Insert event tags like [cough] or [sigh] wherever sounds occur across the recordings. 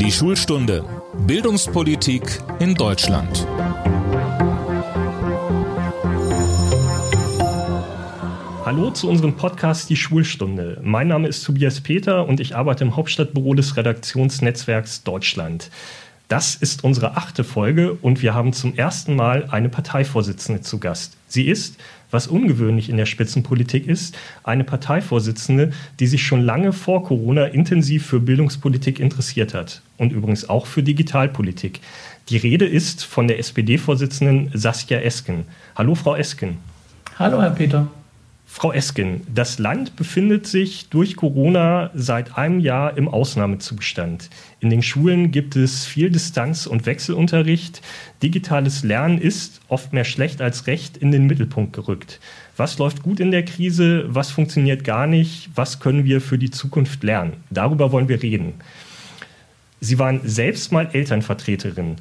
Die Schulstunde Bildungspolitik in Deutschland. Hallo zu unserem Podcast Die Schulstunde. Mein Name ist Tobias Peter und ich arbeite im Hauptstadtbüro des Redaktionsnetzwerks Deutschland. Das ist unsere achte Folge und wir haben zum ersten Mal eine Parteivorsitzende zu Gast. Sie ist, was ungewöhnlich in der Spitzenpolitik ist, eine Parteivorsitzende, die sich schon lange vor Corona intensiv für Bildungspolitik interessiert hat und übrigens auch für Digitalpolitik. Die Rede ist von der SPD-Vorsitzenden Saskia Esken. Hallo, Frau Esken. Hallo, Herr Peter. Frau Esken, das Land befindet sich durch Corona seit einem Jahr im Ausnahmezustand. In den Schulen gibt es viel Distanz- und Wechselunterricht. Digitales Lernen ist, oft mehr schlecht als recht, in den Mittelpunkt gerückt. Was läuft gut in der Krise? Was funktioniert gar nicht? Was können wir für die Zukunft lernen? Darüber wollen wir reden. Sie waren selbst mal Elternvertreterin.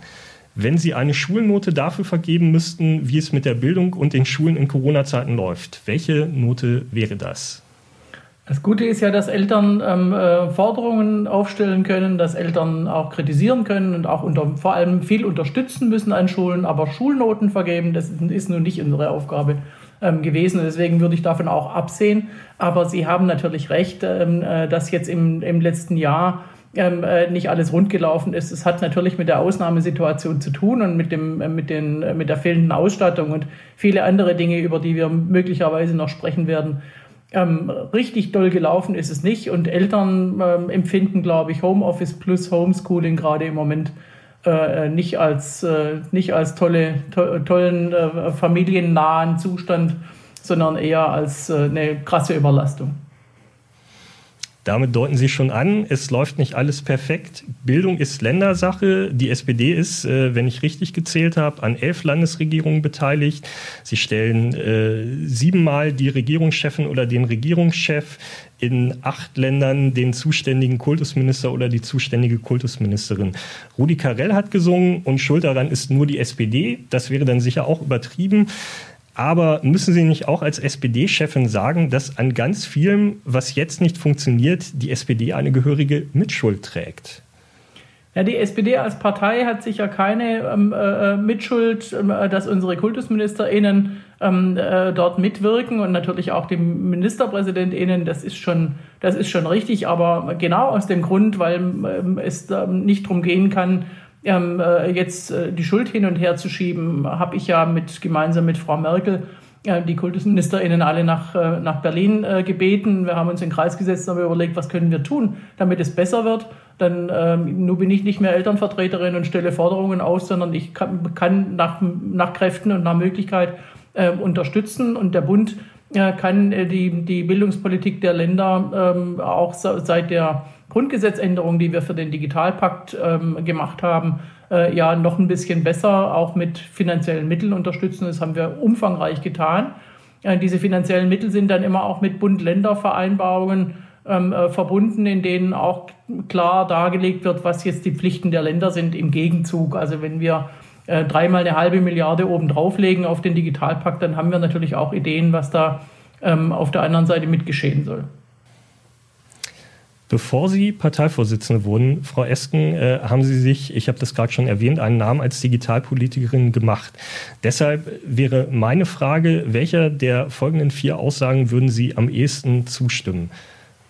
Wenn Sie eine Schulnote dafür vergeben müssten, wie es mit der Bildung und den Schulen in Corona-Zeiten läuft, welche Note wäre das? Das Gute ist ja, dass Eltern ähm, äh, Forderungen aufstellen können, dass Eltern auch kritisieren können und auch unter, vor allem viel unterstützen müssen an Schulen. Aber Schulnoten vergeben, das ist nun nicht unsere Aufgabe ähm, gewesen. Deswegen würde ich davon auch absehen. Aber Sie haben natürlich recht, ähm, äh, dass jetzt im, im letzten Jahr ähm, äh, nicht alles rund gelaufen ist. Es hat natürlich mit der Ausnahmesituation zu tun und mit, dem, äh, mit, den, äh, mit der fehlenden Ausstattung und viele andere Dinge, über die wir möglicherweise noch sprechen werden. Ähm, richtig doll gelaufen ist es nicht und Eltern ähm, empfinden, glaube ich, Homeoffice plus Homeschooling gerade im Moment äh, nicht, als, äh, nicht als tolle, to tollen äh, familiennahen Zustand, sondern eher als eine krasse Überlastung. Damit deuten Sie schon an, es läuft nicht alles perfekt. Bildung ist Ländersache. Die SPD ist, äh, wenn ich richtig gezählt habe, an elf Landesregierungen beteiligt. Sie stellen äh, siebenmal die Regierungschefin oder den Regierungschef in acht Ländern den zuständigen Kultusminister oder die zuständige Kultusministerin. Rudi Carell hat gesungen und schuld daran ist nur die SPD. Das wäre dann sicher auch übertrieben. Aber müssen Sie nicht auch als SPD-Chefin sagen, dass an ganz vielem, was jetzt nicht funktioniert, die SPD eine gehörige Mitschuld trägt? Ja, die SPD als Partei hat sicher keine ähm, äh, äh Mitschuld, äh, dass unsere KultusministerInnen ähm, äh, dort mitwirken und natürlich auch die MinisterpräsidentInnen. Das ist schon, das ist schon richtig, aber genau aus dem Grund, weil ähm, es nicht darum gehen kann, ähm, äh, jetzt äh, die Schuld hin und her zu schieben, habe ich ja mit, gemeinsam mit Frau Merkel äh, die KultusministerInnen alle nach, äh, nach Berlin gebeten. Wir haben uns in den Kreis gesetzt und haben überlegt, was können wir tun, damit es besser wird. Dann ähm, nur bin ich nicht mehr Elternvertreterin und stelle Forderungen aus, sondern ich kann, kann nach, nach Kräften und nach Möglichkeit äh, unterstützen. Und der Bund kann die, die Bildungspolitik der Länder ähm, auch seit der Grundgesetzänderung, die wir für den Digitalpakt ähm, gemacht haben, äh, ja noch ein bisschen besser auch mit finanziellen Mitteln unterstützen. Das haben wir umfangreich getan. Äh, diese finanziellen Mittel sind dann immer auch mit Bund-Länder-Vereinbarungen ähm, äh, verbunden, in denen auch klar dargelegt wird, was jetzt die Pflichten der Länder sind im Gegenzug. Also wenn wir äh, dreimal eine halbe Milliarde oben drauflegen auf den Digitalpakt, dann haben wir natürlich auch Ideen, was da ähm, auf der anderen Seite mitgeschehen soll. Bevor Sie Parteivorsitzende wurden, Frau Esken, äh, haben Sie sich, ich habe das gerade schon erwähnt, einen Namen als Digitalpolitikerin gemacht. Deshalb wäre meine Frage, welcher der folgenden vier Aussagen würden Sie am ehesten zustimmen?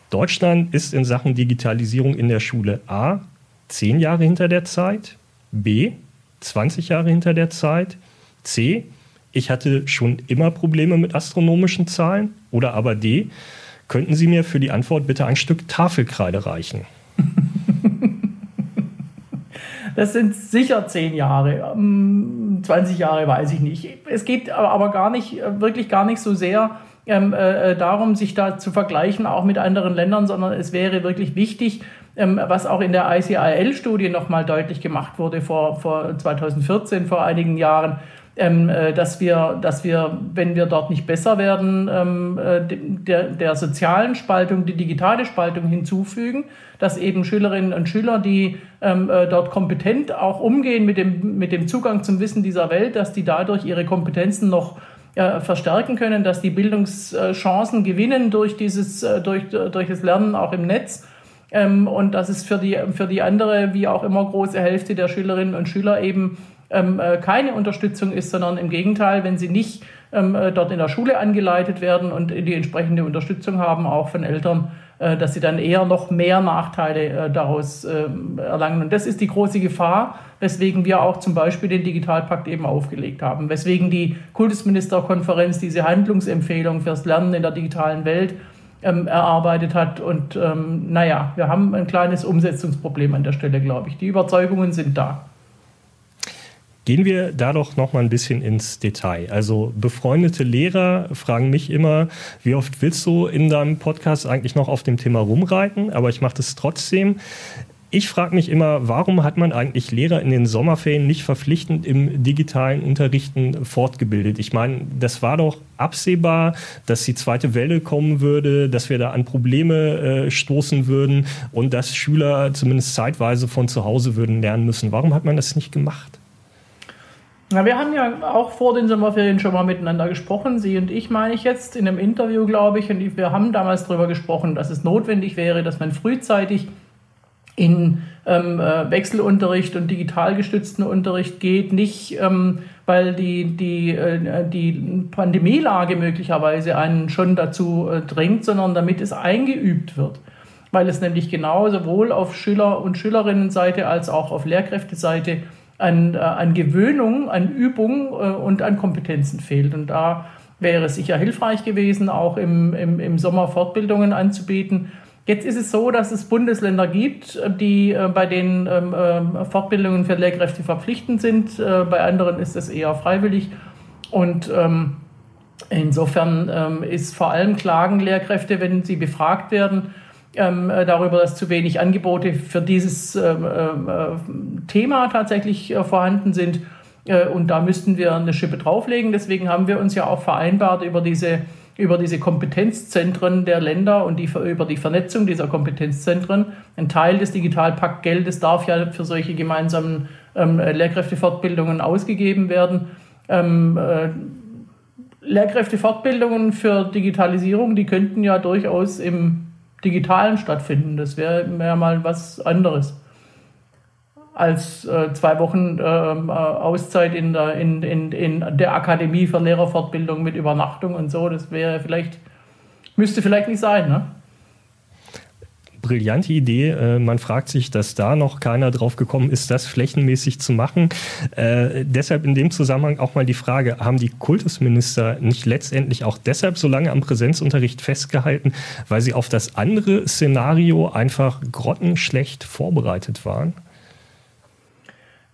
Deutschland ist in Sachen Digitalisierung in der Schule A zehn Jahre hinter der Zeit, B 20 Jahre hinter der Zeit, C ich hatte schon immer Probleme mit astronomischen Zahlen oder aber D Könnten Sie mir für die Antwort bitte ein Stück Tafelkreide reichen? [laughs] Das sind sicher zehn Jahre. 20 ähm, Jahre weiß ich nicht. Es geht aber gar nicht, wirklich gar nicht so sehr ähm, äh, darum, sich da zu vergleichen, auch mit anderen Ländern, sondern es wäre wirklich wichtig, was auch in der ICIL-Studie nochmal deutlich gemacht wurde vor, vor 2014, vor einigen Jahren, ähm, äh, dass, wir, dass wir, wenn wir dort nicht besser werden, ähm, äh, der, der sozialen Spaltung die digitale Spaltung hinzufügen, dass eben Schülerinnen und Schüler, die ähm, äh, dort kompetent auch umgehen mit dem, mit dem Zugang zum Wissen dieser Welt, dass die dadurch ihre Kompetenzen noch verstärken können, dass die Bildungschancen gewinnen durch dieses, durch, durch das Lernen auch im Netz Ähm, und dass es für die, für die andere, wie auch immer, große Hälfte der Schülerinnen und Schüler eben ähm, äh, keine Unterstützung ist, sondern im Gegenteil, wenn sie nicht ähm, äh, dort in der Schule angeleitet werden und die entsprechende Unterstützung haben, auch von Eltern, äh, dass sie dann eher noch mehr Nachteile äh, daraus ähm, erlangen. Und das ist die große Gefahr, weswegen wir auch zum Beispiel den Digitalpakt eben aufgelegt haben, weswegen die Kultusministerkonferenz diese Handlungsempfehlung fürs Lernen in der digitalen Welt ähm, erarbeitet hat. Und ähm, naja, wir haben ein kleines Umsetzungsproblem an der Stelle, glaube ich. Die Überzeugungen sind da. Gehen wir da doch noch mal ein bisschen ins Detail. Also befreundete Lehrer fragen mich immer, wie oft willst du in deinem Podcast eigentlich noch auf dem Thema rumreiten? Aber ich mache das trotzdem. Ich frage mich immer, warum hat man eigentlich Lehrer in den Sommerferien nicht verpflichtend im digitalen Unterrichten fortgebildet? Ich meine, das war doch absehbar, dass die zweite Welle kommen würde, dass wir da an Probleme äh, stoßen würden und dass Schüler zumindest zeitweise von zu Hause würden lernen müssen. Warum hat man das nicht gemacht? Na, wir haben ja auch vor den Sommerferien schon mal miteinander gesprochen, Sie und ich meine ich jetzt in einem Interview, glaube ich, und wir haben damals darüber gesprochen, dass es notwendig wäre, dass man frühzeitig in ähm, äh, Wechselunterricht und digital gestützten Unterricht geht, nicht ähm, weil die, die, äh, die Pandemielage möglicherweise einen schon dazu äh, drängt, sondern damit es eingeübt wird. Weil es nämlich genau sowohl auf Schüler- und Schülerinnenseite als auch auf Lehrkräfteseite an, äh, an Gewöhnung, an Übung äh, und an Kompetenzen fehlt. Und da wäre es sicher hilfreich gewesen, auch im, im, im Sommer Fortbildungen anzubieten. Jetzt ist es so, dass es Bundesländer gibt, die äh, bei den ähm, äh, Fortbildungen für Lehrkräfte verpflichtend sind. Äh, bei anderen ist es eher freiwillig. Und ähm, insofern ähm, ist vor allem Klagen Lehrkräfte, wenn sie befragt werden, ähm, äh, darüber, dass zu wenig Angebote für dieses ähm, Thema tatsächlich vorhanden sind. Und da müssten wir eine Schippe drauflegen. Deswegen haben wir uns ja auch vereinbart über diese, über diese Kompetenzzentren der Länder und die, über die Vernetzung dieser Kompetenzzentren. Ein Teil des Digitalpaktgeldes darf ja für solche gemeinsamen ähm, Lehrkräftefortbildungen ausgegeben werden. Ähm, äh, Lehrkräftefortbildungen für Digitalisierung, die könnten ja durchaus im Digitalen stattfinden. Das wäre wär mal was anderes als äh, zwei Wochen ähm, äh, Auszeit in der, in, in, in der Akademie für Lehrerfortbildung mit Übernachtung und so. Das wäre vielleicht, müsste vielleicht nicht sein, ne? brillante Idee. Äh, man fragt sich, dass da noch keiner drauf gekommen ist, das flächenmäßig zu machen. Äh, deshalb in dem Zusammenhang auch mal die Frage, haben die Kultusminister nicht letztendlich auch deshalb so lange am Präsenzunterricht festgehalten, weil sie auf das andere Szenario einfach grottenschlecht vorbereitet waren?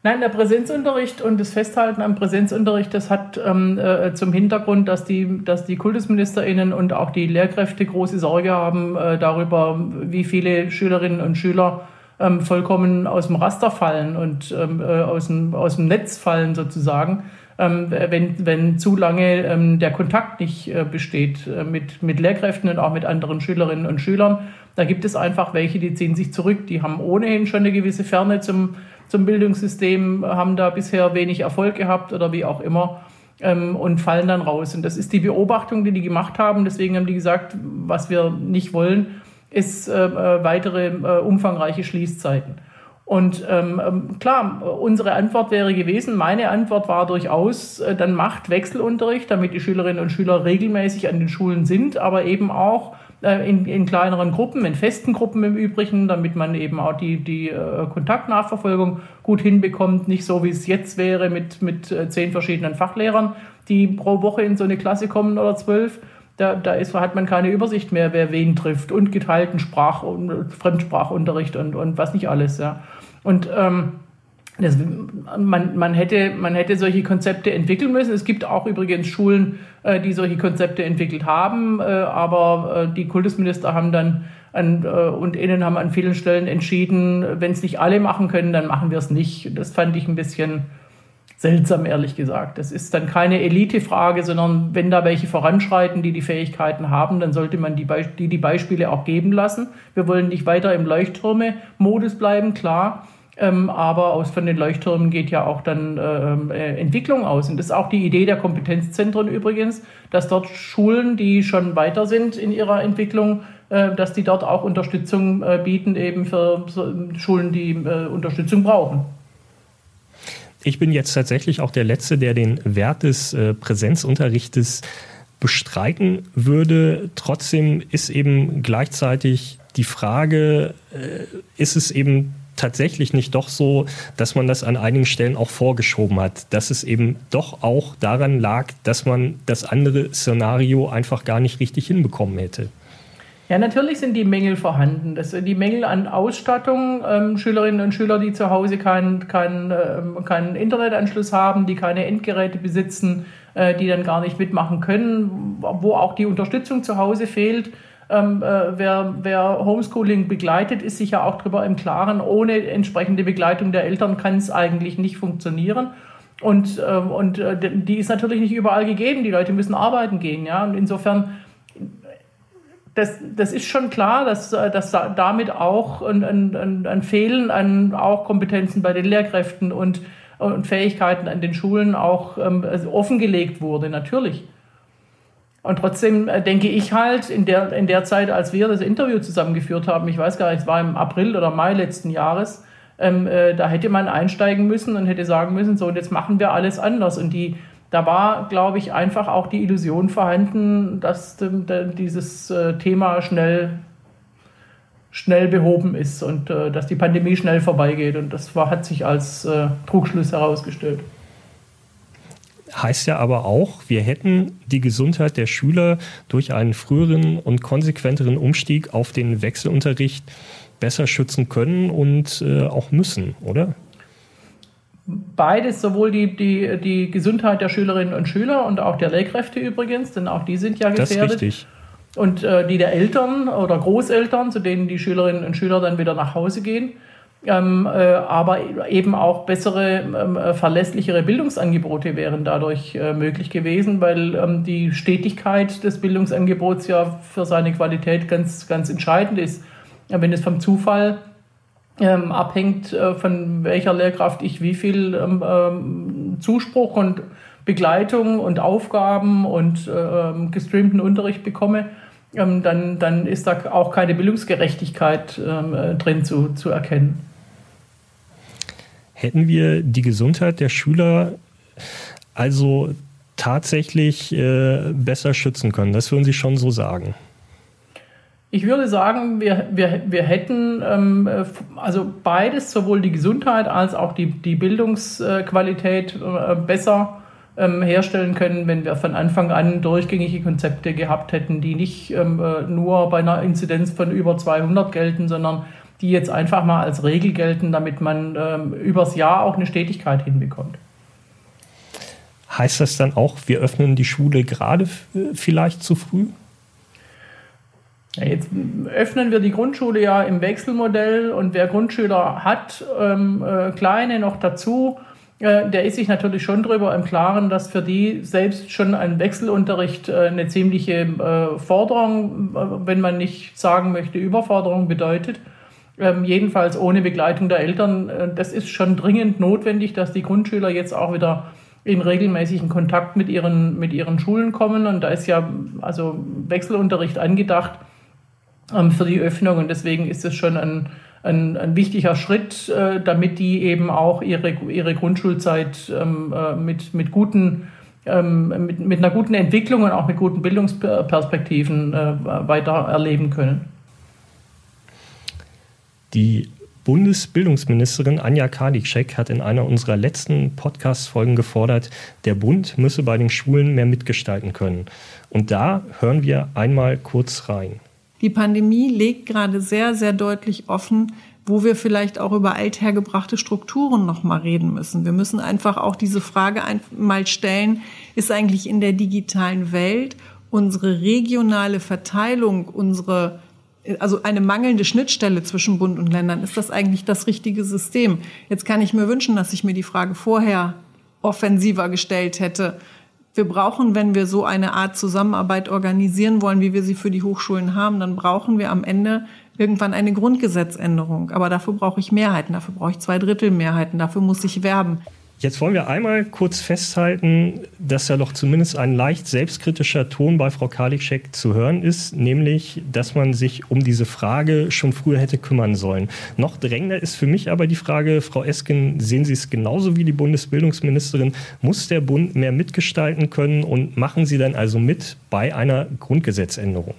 Nein, der Präsenzunterricht und das Festhalten am Präsenzunterricht, das hat ähm, äh, zum Hintergrund, dass die, dass die KultusministerInnen und auch die Lehrkräfte große Sorge haben äh, darüber, wie viele Schülerinnen und Schüler ähm, vollkommen aus dem Raster fallen und ähm, äh, aus, dem, aus dem Netz fallen sozusagen, ähm, wenn, wenn zu lange ähm, der Kontakt nicht äh, besteht äh, mit, mit Lehrkräften und auch mit anderen Schülerinnen und Schülern. Da gibt es einfach welche, die ziehen sich zurück, die haben ohnehin schon eine gewisse Ferne zum zum Bildungssystem, haben da bisher wenig Erfolg gehabt oder wie auch immer ähm, und fallen dann raus. Und das ist die Beobachtung, die die gemacht haben. Deswegen haben die gesagt, was wir nicht wollen, ist äh, äh weitere äh, umfangreiche Schließzeiten. Und ähm, ähm, klar, unsere Antwort wäre gewesen, meine Antwort war durchaus, äh, dann macht Wechselunterricht, damit die Schülerinnen und Schüler regelmäßig an den Schulen sind, aber eben auch in, in kleineren Gruppen, in festen Gruppen im Übrigen, damit man eben auch die, die äh, Kontaktnachverfolgung gut hinbekommt. Nicht so, wie es jetzt wäre mit, mit äh, zehn verschiedenen Fachlehrern, die pro Woche in so eine Klasse kommen oder zwölf. Da, da ist, hat man keine Übersicht mehr, wer wen trifft und geteilten Sprach- und Fremdsprachunterricht und, und was nicht alles. Ja. Und ähm, das, man, man, hätte, man hätte solche Konzepte entwickeln müssen. Es gibt auch übrigens Schulen, äh, die solche Konzepte entwickelt haben, äh, aber äh, die Kultusminister haben dann an, äh, und innen haben an vielen Stellen entschieden, wenn es nicht alle machen können, dann machen wir es nicht. Das fand ich ein bisschen seltsam, ehrlich gesagt. Das ist dann keine Elitefrage, sondern wenn da welche voranschreiten, die die Fähigkeiten haben, dann sollte man die, Be die, die Beispiele auch geben lassen. Wir wollen nicht weiter im Leuchttürme-Modus bleiben, klar. Ähm, aber aus von den Leuchttürmen geht ja auch dann ähm, äh, Entwicklung aus. Und das ist auch die Idee der Kompetenzzentren übrigens, dass dort Schulen, die schon weiter sind in ihrer Entwicklung, äh, dass die dort auch Unterstützung äh, bieten, eben für Schulen, die Unterstützung brauchen. Ich bin jetzt tatsächlich auch der Letzte, der den Wert des Präsenzunterrichtes bestreiten würde. Trotzdem ist eben gleichzeitig die Frage, ist es eben tatsächlich nicht doch so, dass man das an einigen Stellen auch vorgeschoben hat, dass es eben doch auch daran lag, dass man das andere Szenario einfach gar nicht richtig hinbekommen hätte. Ja, natürlich sind die Mängel vorhanden. Das sind die Mängel an Ausstattung, ähm, Schülerinnen und Schüler, die zu Hause keinen kein, ähm, kein Internetanschluss haben, die keine Endgeräte besitzen, äh, die dann gar nicht mitmachen können, wo auch die Unterstützung zu Hause fehlt. Ähm, äh, wer, wer, Homeschooling begleitet, ist sich ja auch darüber im Klaren, ohne entsprechende Begleitung der Eltern kann es eigentlich nicht funktionieren. Und, ähm, und äh, die ist natürlich nicht überall gegeben. Die Leute müssen arbeiten gehen. Ja? Und insofern, das, das ist schon klar, dass, äh, dass damit auch ein, ein, ein Fehlen an auch Kompetenzen bei den Lehrkräften und, und Fähigkeiten an den Schulen auch ähm, offengelegt wurde, natürlich. Und trotzdem äh, denke ich halt, in der, in der Zeit, als wir das Interview zusammengeführt haben, ich weiß gar nicht, es war im April oder Mai letzten Jahres, ähm, äh, da hätte man einsteigen müssen und hätte sagen müssen, so, und jetzt machen wir alles anders. Und die, da war, glaube ich, einfach auch die Illusion vorhanden, dass ähm, dieses äh, Thema schnell, schnell behoben ist und äh, dass die Pandemie schnell vorbeigeht. Und das war, hat sich als äh, Trugschluss herausgestellt heißt ja aber auch, wir hätten die Gesundheit der Schüler durch einen früheren und konsequenteren Umstieg auf den Wechselunterricht besser schützen können und äh, auch müssen, oder? Beides, sowohl die, die, die Gesundheit der Schülerinnen und Schüler und auch der Lehrkräfte übrigens, denn auch die sind ja gefährdet. Das ist richtig. Und äh, die der Eltern oder Großeltern, zu denen die Schülerinnen und Schüler dann wieder nach Hause gehen ähm, äh, aber eben auch bessere, ähm, äh, verlässlichere Bildungsangebote wären dadurch äh, möglich gewesen, weil ähm, die Stetigkeit des Bildungsangebots ja für seine Qualität ganz, ganz entscheidend ist. Wenn es vom Zufall ähm, abhängt, äh, von welcher Lehrkraft ich wie viel ähm, ähm, Zuspruch und Begleitung und Aufgaben und äh, gestreamten Unterricht bekomme, dann, dann ist da auch keine Bildungsgerechtigkeit äh, drin zu, zu erkennen hätten wir die Gesundheit der Schüler also tatsächlich äh, besser schützen können. Das würden Sie schon so sagen. Ich würde sagen, wir, wir, wir hätten ähm, also beides, sowohl die Gesundheit als auch die, die Bildungsqualität äh, besser ähm, herstellen können, wenn wir von Anfang an durchgängige Konzepte gehabt hätten, die nicht ähm, äh, nur bei einer Inzidenz von über 200 gelten, sondern die jetzt einfach mal als Regel gelten, damit man ähm, übers Jahr auch eine Stetigkeit hinbekommt. Heißt das dann auch, wir öffnen die Schule gerade vielleicht zu früh? Ja, jetzt öffnen wir die Grundschule ja im Wechselmodell und wer Grundschüler hat, ähm, äh, kleine noch dazu, äh, der ist sich natürlich schon darüber im Klaren, dass für die selbst schon ein Wechselunterricht äh, eine ziemliche äh, Forderung, äh, wenn man nicht sagen möchte, Überforderung bedeutet ähm, jedenfalls ohne Begleitung der Eltern. Äh, das ist schon dringend notwendig, dass die Grundschüler jetzt auch wieder in regelmäßigen Kontakt mit ihren, mit ihren Schulen kommen. Und da ist ja also Wechselunterricht angedacht ähm, für die Öffnung. Und deswegen ist es schon ein, ein, ein wichtiger Schritt, äh, damit die eben auch ihre, ihre Grundschulzeit ähm, äh, mit, mit guten ähm, mit, mit einer guten Entwicklung und auch mit guten Bildungsperspektiven äh, weiter erleben können. Die Bundesbildungsministerin Anja Karliczek hat in einer unserer letzten Podcast-Folgen gefordert, der Bund müsse bei den Schulen mehr mitgestalten können. Und da hören wir einmal kurz rein. Die Pandemie legt gerade sehr, sehr deutlich offen, wo wir vielleicht auch über althergebrachte Strukturen noch mal reden müssen. Wir müssen einfach auch diese Frage einmal stellen, ist eigentlich in der digitalen Welt unsere regionale Verteilung, unsere also eine mangelnde Schnittstelle zwischen Bund und Ländern, ist das eigentlich das richtige System? Jetzt kann ich mir wünschen, dass ich mir die Frage vorher offensiver gestellt hätte. Wir brauchen, wenn wir so eine Art Zusammenarbeit organisieren wollen, wie wir sie für die Hochschulen haben, dann brauchen wir am Ende irgendwann eine Grundgesetzänderung. Aber dafür brauche ich Mehrheiten, dafür brauche ich zwei Drittel Mehrheiten, dafür muss ich werben. Jetzt wollen wir einmal kurz festhalten, dass ja doch zumindest ein leicht selbstkritischer Ton bei Frau Karliczek zu hören ist, nämlich, dass man sich um diese Frage schon früher hätte kümmern sollen. Noch drängender ist für mich aber die Frage, Frau Esken, sehen Sie es genauso wie die Bundesbildungsministerin? Muss der Bund mehr mitgestalten können und machen Sie dann also mit bei einer Grundgesetzänderung?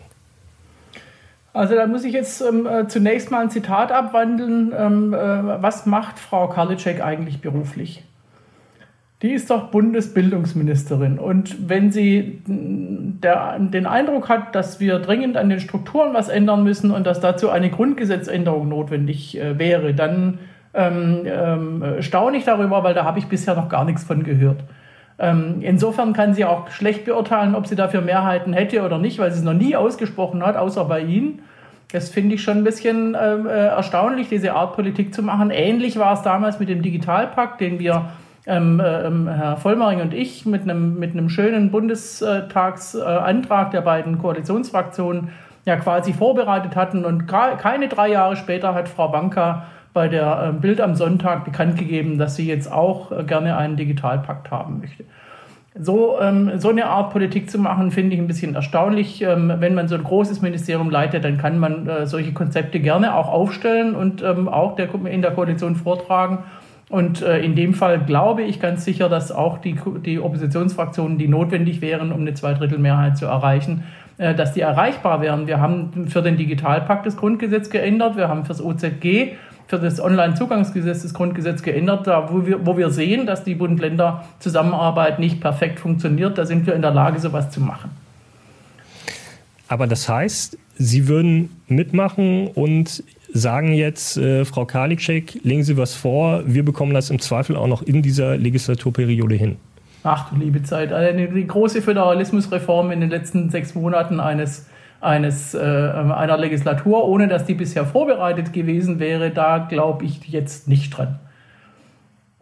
Also da muss ich jetzt ähm, äh, zunächst mal ein Zitat abwandeln. Ähm, äh, was macht Frau Karliczek eigentlich beruflich? Die ist doch Bundesbildungsministerin. Und wenn sie der, den Eindruck hat, dass wir dringend an den Strukturen was ändern müssen und dass dazu eine Grundgesetzänderung notwendig äh, wäre, dann ähm, ähm, staune ich darüber, weil da habe ich bisher noch gar nichts von gehört. Ähm, insofern kann sie auch schlecht beurteilen, ob sie dafür Mehrheiten hätte oder nicht, weil sie es noch nie ausgesprochen hat, außer bei Ihnen. Das finde ich schon ein bisschen ähm, äh, erstaunlich, diese Art Politik zu machen. Ähnlich war es damals mit dem Digitalpakt, den wir ähm, äh, Herr Vollmering und ich mit einem, mit einem schönen Bundestagsantrag der beiden Koalitionsfraktionen ja quasi vorbereitet hatten. Und keine drei Jahre später hat Frau Banka bei der äh, Bild am Sonntag bekannt gegeben, dass sie jetzt auch äh, gerne einen Digitalpakt haben möchte. So, ähm, so eine Art Politik zu machen, finde ich ein bisschen erstaunlich. Ähm, wenn man so ein großes Ministerium leitet, dann kann man äh, solche Konzepte gerne auch aufstellen und ähm, auch der, in der Koalition vortragen. Und äh, in dem Fall glaube ich ganz sicher, dass auch die, die Oppositionsfraktionen, die notwendig wären, um eine Zweidrittelmehrheit zu erreichen, äh, dass die erreichbar wären. Wir haben für den Digitalpakt das Grundgesetz geändert, wir haben fürs OZG, für das Onlinezugangsgesetz das Grundgesetz geändert, da wo wir, wo wir sehen, dass die Bund-Länder-Zusammenarbeit nicht perfekt funktioniert. Da sind wir in der Lage, sowas zu machen. Aber das heißt, Sie würden mitmachen und sagen jetzt, äh, Frau Karliczek, legen Sie was vor, wir bekommen das im Zweifel auch noch in dieser Legislaturperiode hin. Ach du liebe Zeit, eine, die große Föderalismusreform in den letzten sechs Monaten eines, eines, äh, einer Legislatur, ohne dass die bisher vorbereitet gewesen wäre, da glaube ich jetzt nicht dran.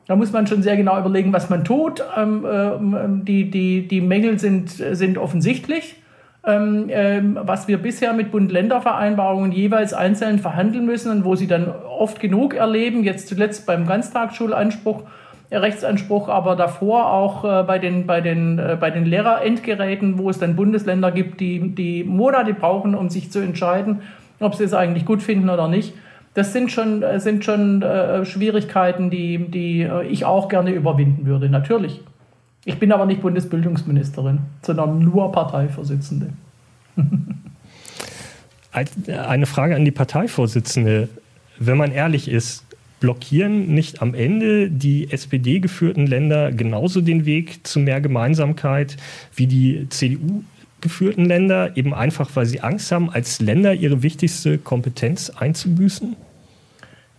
Da muss man schon sehr genau überlegen, was man tut. Ähm, ähm, die, die, die Mängel sind, sind offensichtlich ähm, ähm, was wir bisher mit Bund-Länder-Vereinbarungen jeweils einzeln verhandeln müssen und wo sie dann oft genug erleben, jetzt zuletzt beim Ganztagsschulanspruch, äh, Rechtsanspruch, aber davor auch äh, bei den, bei den, äh, bei den Lehrerendgeräten, wo es dann Bundesländer gibt, die, die Monate brauchen, um sich zu entscheiden, ob sie es eigentlich gut finden oder nicht. Das sind schon, äh, sind schon äh, Schwierigkeiten, die, die äh, ich auch gerne überwinden würde, natürlich. Ich bin aber nicht Bundesbildungsministerin, sondern nur Parteivorsitzende. [laughs] Eine Frage an die Parteivorsitzende. Wenn man ehrlich ist, blockieren nicht am Ende die SPD-geführten Länder genauso den Weg zu mehr Gemeinsamkeit wie die CDU geführten Länder, eben einfach weil sie Angst haben, als Länder ihre wichtigste Kompetenz einzubüßen?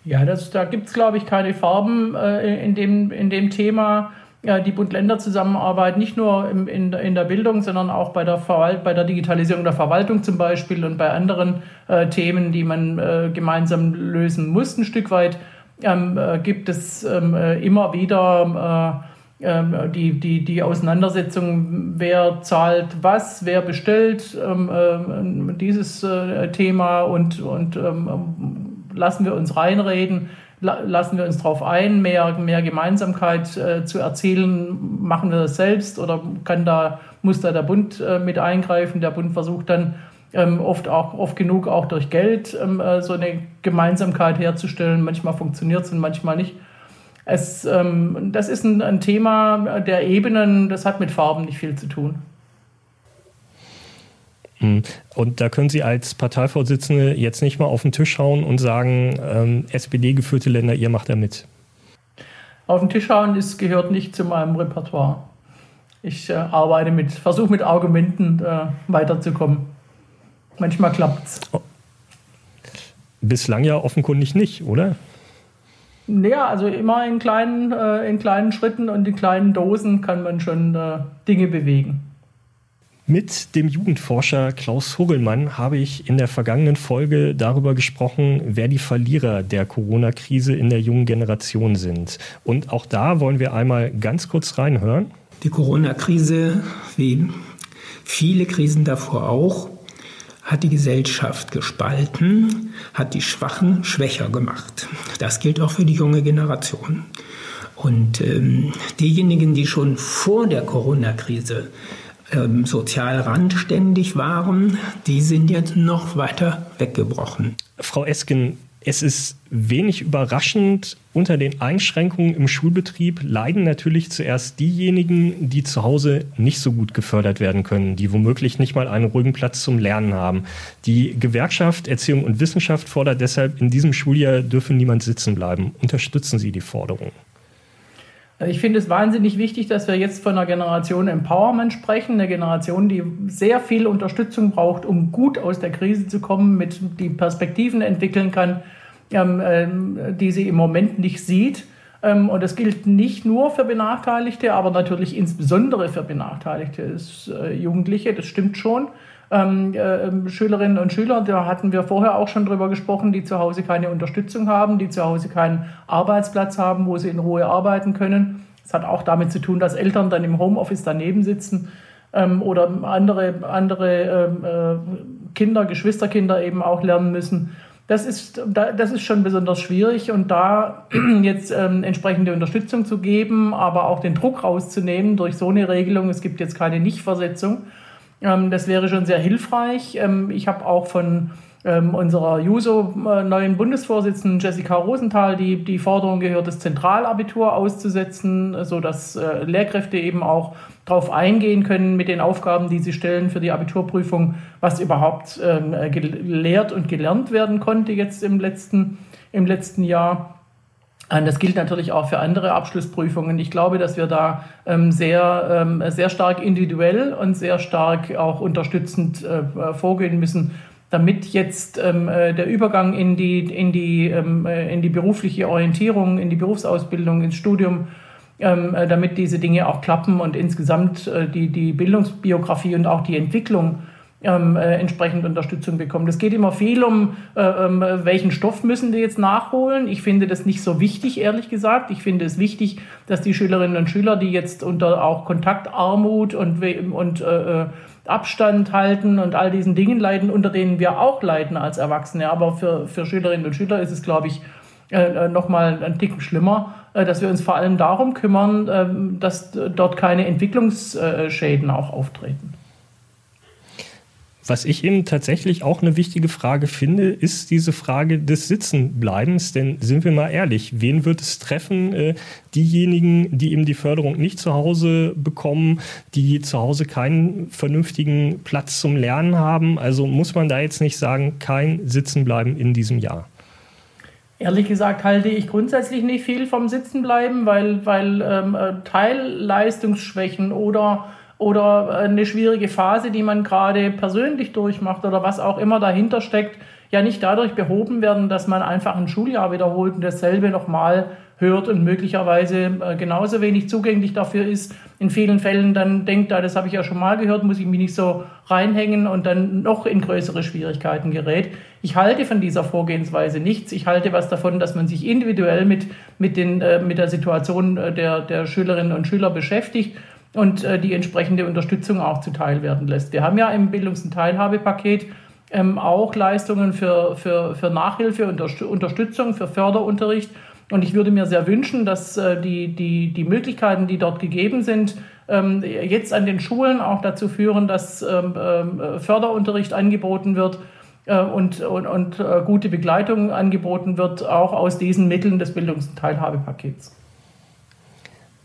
Ja, das, da gibt es, glaube ich, keine Farben äh, in, dem, in dem Thema die Bund-Länder-Zusammenarbeit nicht nur im, in, in, der Bildung, sondern auch bei der, Verwalt bei der Digitalisierung der Verwaltung zum Beispiel und bei anderen äh, Themen, die man äh, gemeinsam lösen muss, ein Stück weit, ähm, äh, gibt es ähm, äh, immer wieder äh, ähm, die, die, die Auseinandersetzung, wer zahlt was, wer bestellt ähm, äh, dieses Thema und, und ähm, lassen wir uns reinreden lassen wir uns darauf ein, mehr, mehr Gemeinsamkeit äh, zu erzielen, machen wir das selbst oder kann da, muss da der Bund äh, mit eingreifen? Der Bund versucht dann ähm, oft auch oft genug auch durch Geld ähm, äh, so eine Gemeinsamkeit herzustellen. Manchmal funktioniert es und manchmal nicht. Es, ähm, das ist ein, ein Thema der Ebenen, das hat mit Farben nicht viel zu tun. Hm. Und da können Sie als Parteivorsitzende jetzt nicht mal auf den Tisch hauen und sagen, ähm, SPD-geführte Länder, ihr macht da mit. Auf den Tisch hauen ist, gehört nicht zu meinem Repertoire. Ich äh, arbeite mit, versuche mit Argumenten äh, weiterzukommen. Manchmal klappt's. Oh. Bislang ja offenkundig nicht, oder? Naja, also immer in kleinen, äh, in kleinen Schritten und in kleinen Dosen kann man schon äh, Dinge bewegen. Mit dem Jugendforscher Klaus Hogelmann habe ich in der vergangenen Folge darüber gesprochen, wer die Verlierer der Corona-Krise in der jungen Generation sind. Und auch da wollen wir einmal ganz kurz reinhören. Die Corona-Krise, wie viele Krisen davor auch, hat die Gesellschaft gespalten, hat die Schwachen schwächer gemacht. Das gilt auch für die junge Generation. Und ähm, diejenigen, die schon vor der Corona-Krise ähm, sozial randständig waren, die sind jetzt noch weiter weggebrochen. Frau Esken, es ist wenig überraschend, unter den Einschränkungen im Schulbetrieb leiden natürlich zuerst diejenigen, die zu Hause nicht so gut gefördert werden können, die womöglich nicht mal einen ruhigen Platz zum Lernen haben. Die Gewerkschaft Erziehung und Wissenschaft fordert deshalb, in diesem Schuljahr dürfe niemand sitzen bleiben. Unterstützen Sie die Forderung? Ich finde es wahnsinnig wichtig, dass wir jetzt von einer Generation Empowerment sprechen, eine Generation, die sehr viel Unterstützung braucht, um gut aus der Krise zu kommen, mit die Perspektiven entwickeln kann, ähm, äh, die sie im Moment nicht sieht. Ähm, und das gilt nicht nur für Benachteiligte, aber natürlich insbesondere für Benachteiligte äh, Jugendliche, das stimmt schon ähm, äh, Schülerinnen und Schüler, da hatten wir vorher auch schon drüber gesprochen, die zu Hause keine Unterstützung haben, die zu Hause keinen Arbeitsplatz haben, wo sie in Ruhe arbeiten können. Das hat auch damit zu tun, dass Eltern dann im Homeoffice daneben sitzen ähm, oder andere, andere ähm, äh, Kinder, Geschwisterkinder eben auch lernen müssen. Das ist, das ist schon besonders schwierig und da [clears throat] jetzt ähm, entsprechende Unterstützung zu geben, aber auch den Druck rauszunehmen durch so eine Regelung, es gibt jetzt keine Nichtversetzung, ähm, das wäre schon sehr hilfreich. Ähm, ich habe auch von ähm, unserer JUSO äh, neuen Bundesvorsitzenden Jessica Rosenthal die, die Forderung gehört, das Zentralabitur auszusetzen, sodass äh, Lehrkräfte eben auch darauf eingehen können mit den Aufgaben, die sie stellen für die Abiturprüfung, was überhaupt ähm, gelehrt und gelernt werden konnte jetzt im letzten, im letzten Jahr. Und das gilt natürlich auch für andere Abschlussprüfungen. Ich glaube, dass wir da ähm, sehr, ähm, sehr stark individuell und sehr stark auch unterstützend äh, vorgehen müssen, damit jetzt ähm, äh, der Übergang in die, in, die, äh, in die berufliche Orientierung, in die Berufsausbildung, ins Studium, äh, damit diese Dinge auch klappen und insgesamt äh, die, die Bildungsbiografie und auch die Entwicklung ähm, äh, entsprechend Unterstützung bekommen. Es geht immer viel um, äh, ähm, welchen Stoff müssen die jetzt nachholen. Ich finde das nicht so wichtig, ehrlich gesagt. Ich finde es wichtig, dass die Schülerinnen und Schüler, die jetzt unter auch Kontaktarmut und, und äh, äh, Abstand halten und all diesen Dingen leiden, unter denen wir auch leiden als Erwachsene. Aber für, für Schülerinnen und Schüler ist es, glaube ich, äh, äh nochmal ein Ticken schlimmer, äh, dass wir uns vor allem darum kümmern, äh, dass dort keine Entwicklungsschäden auch auftreten. Was ich eben tatsächlich auch eine wichtige Frage finde, ist diese Frage des Sitzenbleibens. Denn sind wir mal ehrlich, wen wird es treffen? Äh, diejenigen, die eben die Förderung nicht zu Hause bekommen, die zu Hause keinen vernünftigen Platz zum Lernen haben. Also muss man da jetzt nicht sagen, kein Sitzenbleiben in diesem Jahr. Ehrlich gesagt halte ich grundsätzlich nicht viel vom Sitzenbleiben, weil, weil ähm, äh, Teilleistungsschwächen oder oder eine schwierige Phase, die man gerade persönlich durchmacht oder was auch immer dahinter steckt, ja nicht dadurch behoben werden, dass man einfach ein Schuljahr wiederholt und dasselbe nochmal hört und möglicherweise äh, genauso wenig zugänglich dafür ist. In vielen Fällen dann denkt, ah, das habe ich ja schon mal gehört, muss ich mich nicht so reinhängen und dann noch in größere Schwierigkeiten gerät. Ich halte von dieser Vorgehensweise nichts. Ich halte was davon, dass man sich individuell mit, mit, den, äh, mit der Situation äh, der, der Schülerinnen und Schüler beschäftigt und äh, die entsprechende Unterstützung auch zuteil werden lässt. Wir haben ja im Bildungs- und Teilhabepaket ähm, auch Leistungen für, für, für Nachhilfe, Unterst Unterstützung, für Förderunterricht. Und ich würde mir sehr wünschen, dass äh, die, die, die Möglichkeiten, die dort gegeben sind, ähm, jetzt an den Schulen auch dazu führen, dass ähm, äh, Förderunterricht angeboten wird äh, und, und, und äh, gute Begleitung angeboten wird, auch aus diesen Mitteln des Bildungs- und Teilhabepakets.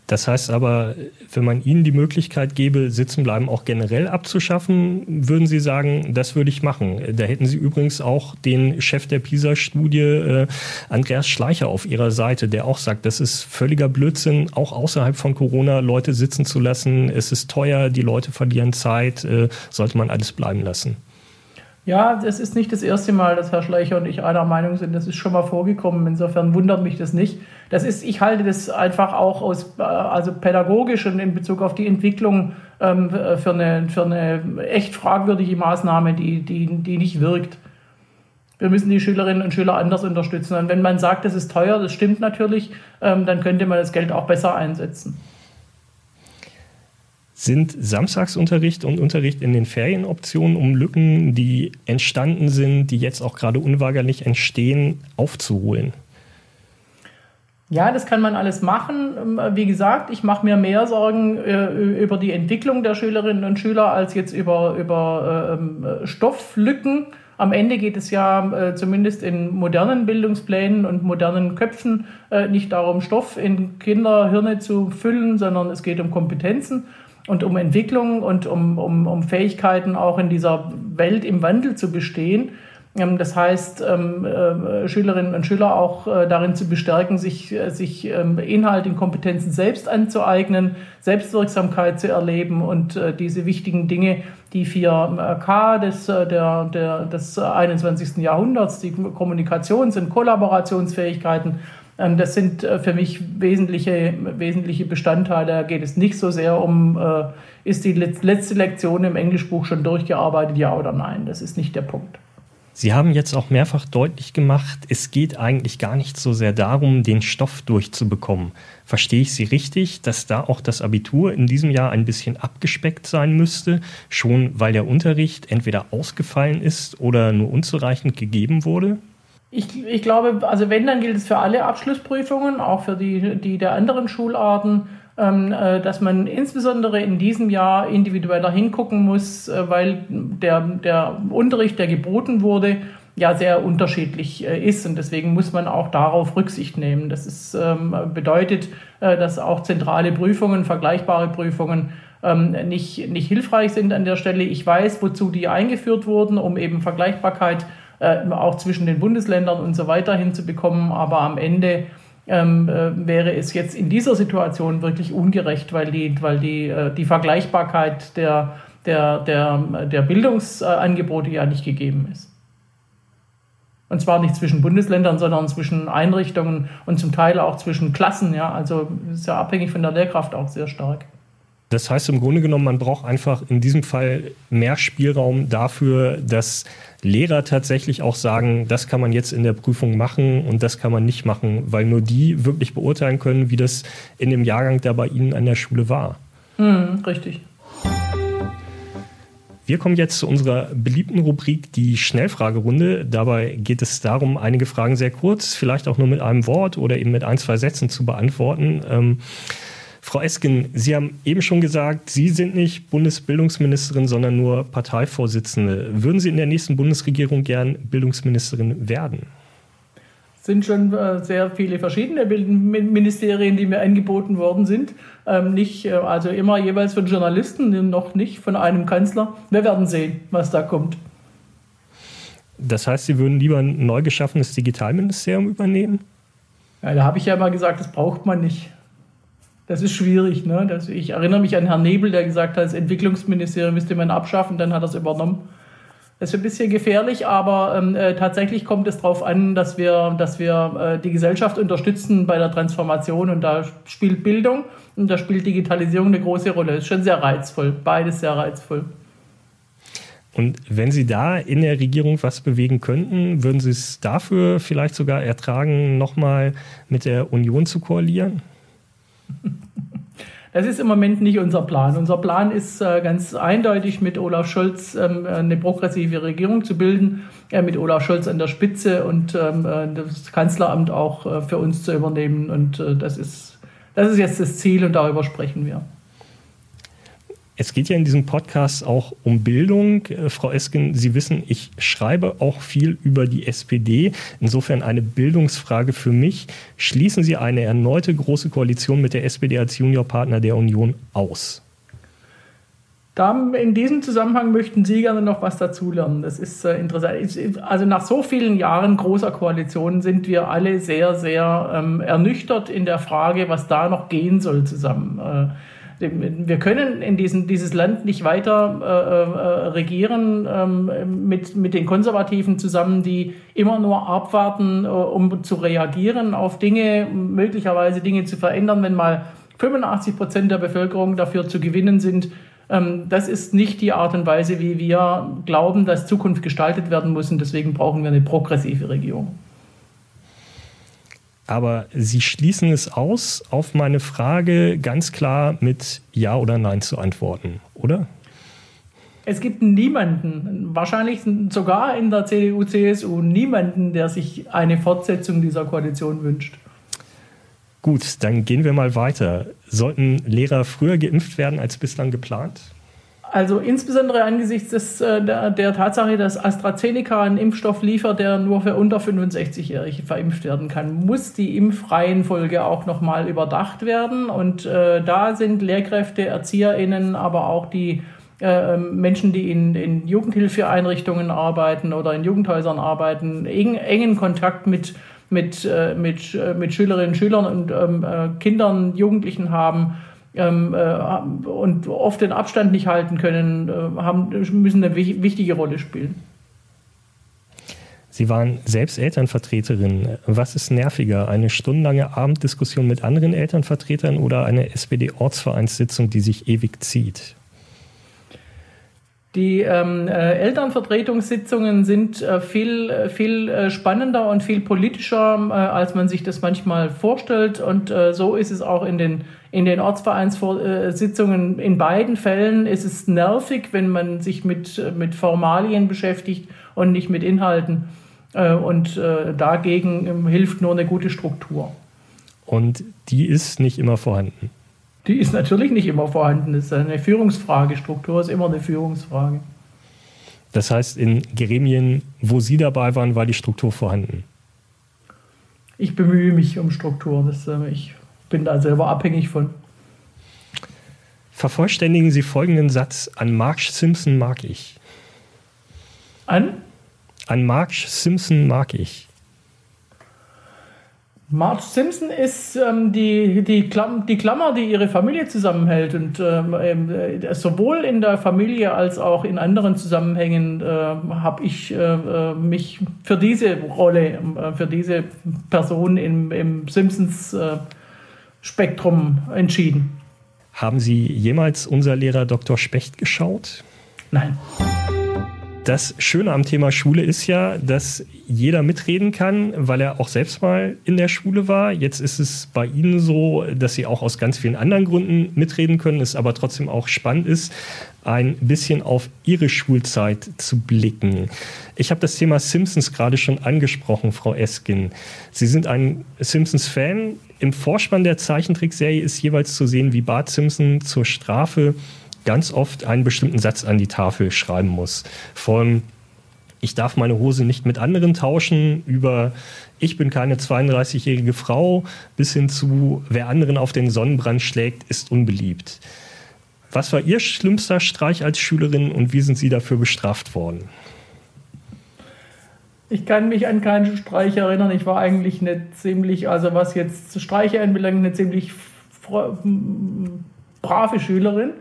Das heißt aber, wenn man Ihnen die Möglichkeit gäbe, Sitzenbleiben auch generell abzuschaffen, würden Sie sagen, das würde ich machen. Da hätten Sie übrigens auch den Chef der PISA-Studie, äh, Andreas Schleicher, auf Ihrer Seite, der auch sagt, das ist völliger Blödsinn, auch außerhalb von Corona Leute sitzen zu lassen. Es ist teuer, die Leute verlieren Zeit, äh, sollte man alles bleiben lassen. Ja, das ist nicht das erste Mal, dass Herr Schleicher und ich einer Meinung sind. Das ist schon mal vorgekommen. Insofern wundert mich das nicht. Das ist, ich halte das einfach auch aus, äh, also pädagogisch und in Bezug auf die Entwicklung ähm, für, eine, für eine echt fragwürdige Maßnahme, die, die, die nicht wirkt. Wir müssen die Schülerinnen und Schüler anders unterstützen. Und wenn man sagt, das ist teuer, das stimmt natürlich, ähm, dann könnte man das Geld auch besser einsetzen. Sind Samstagsunterricht und Unterricht in den Ferien Optionen, um Lücken, die entstanden sind, die jetzt auch gerade unweigerlich entstehen, aufzuholen? Ja, das kann man alles machen. Ähm, wie gesagt, ich mache mir mehr Sorgen äh, über die Entwicklung der Schülerinnen und Schüler als jetzt über, über äh, ähm, Stofflücken. Am Ende geht es ja äh, zumindest in modernen Bildungsplänen und modernen Köpfen äh, nicht darum, Stoff in Kinderhirne zu füllen, sondern es geht um Kompetenzen und um Entwicklung und um, um, um Fähigkeiten, auch in dieser Welt im Wandel zu bestehen. Ähm, das heißt, ähm, äh, Schülerinnen und Schüler auch äh, darin zu bestärken, sich, äh, sich ähm, Inhalte und Kompetenzen selbst anzueignen, Selbstwirksamkeit zu erleben und diese wichtigen Dinge, die 4K des, der, der, des 21. Jahrhunderts, die Kommunikations- und Kollaborationsfähigkeiten, das sind für mich wesentliche, wesentliche Bestandteile. Da geht es nicht so sehr um, ist die letzte Lektion im Englischbuch schon durchgearbeitet, ja oder nein. Das ist nicht der Punkt. Sie haben jetzt auch mehrfach deutlich gemacht, es geht eigentlich gar nicht so sehr darum, den Stoff durchzubekommen. Verstehe ich Sie richtig, dass da auch das Abitur in diesem Jahr ein bisschen abgespeckt sein müsste, schon weil der Unterricht entweder ausgefallen ist oder nur unzureichend gegeben wurde? Ich, ich glaube, also wenn, dann gilt es für alle Abschlussprüfungen, auch für die, die der anderen Schularten. Ähm, äh, dass man insbesondere in diesem Jahr individueller hingucken muss, äh, weil der, der Unterricht, der geboten wurde, ja sehr unterschiedlich äh, ist und deswegen muss man auch darauf Rücksicht nehmen. Das ist, ähm, bedeutet, dass auch zentrale Prüfungen, vergleichbare Prüfungen ähm, nicht, nicht hilfreich sind an der Stelle. Ich weiß, wozu die eingeführt wurden, um eben Vergleichbarkeit auch zwischen den Bundesländern und so weiter hinzubekommen, aber am Ende ähm, äh, wäre es jetzt in dieser Situation wirklich ungerecht, weil die, weil die, äh, die Vergleichbarkeit der, der, der, der Bildungsangebote ja nicht gegeben ist. Und zwar nicht zwischen Bundesländern, sondern zwischen Einrichtungen und zum Teil auch zwischen Klassen. Ja? Also ist ja abhängig von der Lehrkraft auch sehr stark. Das heißt im Grunde genommen, man braucht einfach in diesem Fall mehr Spielraum dafür, dass Lehrer tatsächlich auch sagen, das kann man jetzt in der Prüfung machen und das kann man nicht machen, weil nur die wirklich beurteilen können, wie das in dem Jahrgang da bei Ihnen an der Schule war. Mhm, richtig. Wir kommen jetzt zu unserer beliebten Rubrik, die Schnellfragerunde. Dabei geht es darum, einige Fragen sehr kurz, vielleicht auch nur mit einem Wort oder eben mit ein, zwei Sätzen zu beantworten. Ähm, Frau Esken, Sie haben eben schon gesagt, Sie sind nicht Bundesbildungsministerin, sondern nur Parteivorsitzende. Würden Sie in der nächsten Bundesregierung gern Bildungsministerin werden? Es sind schon äh, sehr viele verschiedene Ministerien, die mir angeboten worden sind. Ähm, nicht, äh, also immer jeweils von Journalisten, noch nicht von einem Kanzler. Wir werden sehen, was da kommt. Das heißt, Sie würden lieber ein neu geschaffenes Digitalministerium übernehmen? Ja, da habe ich ja immer gesagt, das braucht man nicht. Das ist schwierig. Ne? Das, ich erinnere mich an Herrn Nebel, der gesagt hat, das Entwicklungsministerium müsste man abschaffen, dann hat er es übernommen. Das ist ein bisschen gefährlich, aber ähm, äh, tatsächlich kommt es darauf an, dass wir, dass wir äh, die Gesellschaft unterstützen bei der Transformation und da spielt Bildung und da spielt Digitalisierung eine große Rolle. Das ist schon sehr reizvoll, beides sehr reizvoll. Und wenn Sie da in der Regierung was bewegen könnten, würden Sie es dafür vielleicht sogar ertragen, nochmal mit der Union zu koalieren? [laughs] Das ist im Moment nicht unser Plan. Unser Plan ist äh, ganz eindeutig, mit Olaf Scholz ähm, eine progressive Regierung zu bilden, äh, mit Olaf Scholz an der Spitze und ähm, äh, das Kanzleramt auch für uns zu übernehmen. Und das, ist, das ist jetzt das Ziel und darüber sprechen wir. Es geht ja in diesem Podcast auch um Bildung. Äh, Frau Esken, Sie wissen, ich schreibe auch viel über die SPD. Insofern eine Bildungsfrage für mich. Schließen Sie eine erneute große Koalition mit der SPD als Juniorpartner der Union aus? in diesem Zusammenhang möchten Sie gerne noch was dazulernen. Das ist äh, interessant. Also nach so vielen Jahren großer Koalitionen sind wir alle sehr, sehr ähm, ernüchtert in der Frage, was da noch gehen soll zusammen. Äh, wir können in diesen, dieses Land nicht weiter äh, äh, regieren ähm, mit, mit den Konservativen zusammen, die immer nur abwarten, äh, um zu reagieren auf Dinge, möglicherweise Dinge zu verändern, wenn mal 85 Prozent der Bevölkerung dafür zu gewinnen sind. Ähm, das ist nicht die Art und Weise, wie wir glauben, dass Zukunft gestaltet werden muss. Und deswegen brauchen wir eine progressive Regierung. Aber Sie schließen es aus, auf meine Frage ganz klar mit Ja oder Nein zu antworten, oder? Es gibt niemanden, wahrscheinlich sogar in der CDU, CSU, niemanden, der sich eine Fortsetzung dieser Koalition wünscht. Gut, dann gehen wir mal weiter. Sollten Lehrer früher geimpft werden als bislang geplant? Also insbesondere angesichts des, äh, der, der, Tatsache, dass AstraZeneca einen Impfstoff liefert, der nur für unter 65-Jährige verimpft werden kann, muss die Impfreihenfolge auch nochmal überdacht werden. Und äh, da sind Lehrkräfte, ErzieherInnen, aber auch die äh, ähm, Menschen, die in, in, Jugendhilfeeinrichtungen arbeiten oder in Jugendhäusern arbeiten, eng, engen Kontakt mit, mit, äh, mit, äh, mit Schülerinnen und Schülern und ähm, äh, Kindern, Jugendlichen haben ähm, äh, und oft den Abstand nicht halten können, äh, haben, müssen eine wichtige Rolle spielen. Sie waren selbst Elternvertreterin. Was ist nerviger, eine stundenlange Abenddiskussion mit anderen Elternvertretern oder eine SPD-Ortsvereinssitzung, die sich ewig zieht? Die ähm, äh, Elternvertretungssitzungen sind äh, viel, äh, viel äh, spannender und viel politischer, äh, als man sich das manchmal vorstellt. Und äh, so ist es auch in den, in den Ortsvereinssitzungen. In beiden Fällen ist es nervig, wenn man sich mit, mit Formalien beschäftigt und nicht mit Inhalten. und dagegen ähm, hilft nur eine gute Struktur. Und die ist nicht immer vorhanden die ist natürlich nicht immer vorhanden. Das ist eine Führungsfrage. Struktur ist immer eine Führungsfrage. Das heißt, in Gremien, wo Sie dabei waren, war die Struktur vorhanden? Ich bemühe mich um Struktur. Das, äh, ich bin da selber abhängig von. Vervollständigen Sie folgenden Satz. An Marge Simpson mag ich. An? An Marge Simpson mag ich. Marge Simpson ist ähm, die, die, Klam die Klammer, die ihre Familie zusammenhält. Und ähm, äh, sowohl in der Familie als auch in anderen Zusammenhängen äh, habe ich äh, äh mich für diese Rolle, äh, für diese Person im, im Simpsons-Spektrum äh, entschieden. Haben Sie jemals unser Lehrer Dr. Specht geschaut? Nein. Das Schöne am Thema Schule ist ja, dass jeder mitreden kann, weil er auch selbst mal in der Schule war. Jetzt ist es bei Ihnen so, dass Sie auch aus ganz vielen anderen Gründen mitreden können, es aber trotzdem auch spannend ist, ein bisschen auf Ihre Schulzeit zu blicken. Ich habe das Thema Simpsons gerade schon angesprochen, Frau Eskin. Sie sind ein Simpsons-Fan. Im Vorspann der Zeichentrickserie ist jeweils zu sehen, wie Bart Simpson zur Strafe ganz oft einen bestimmten Satz an die Tafel schreiben muss. Von ich darf meine Hose nicht mit anderen tauschen, über ich bin keine 32-jährige Frau, bis hin zu wer anderen auf den Sonnenbrand schlägt, ist unbeliebt. Was war Ihr schlimmster Streich als Schülerin und wie sind Sie dafür bestraft worden? Ich kann mich an keinen Streich erinnern. Ich war eigentlich eine ziemlich, also was jetzt Streiche anbelangt, eine ziemlich brave Schülerin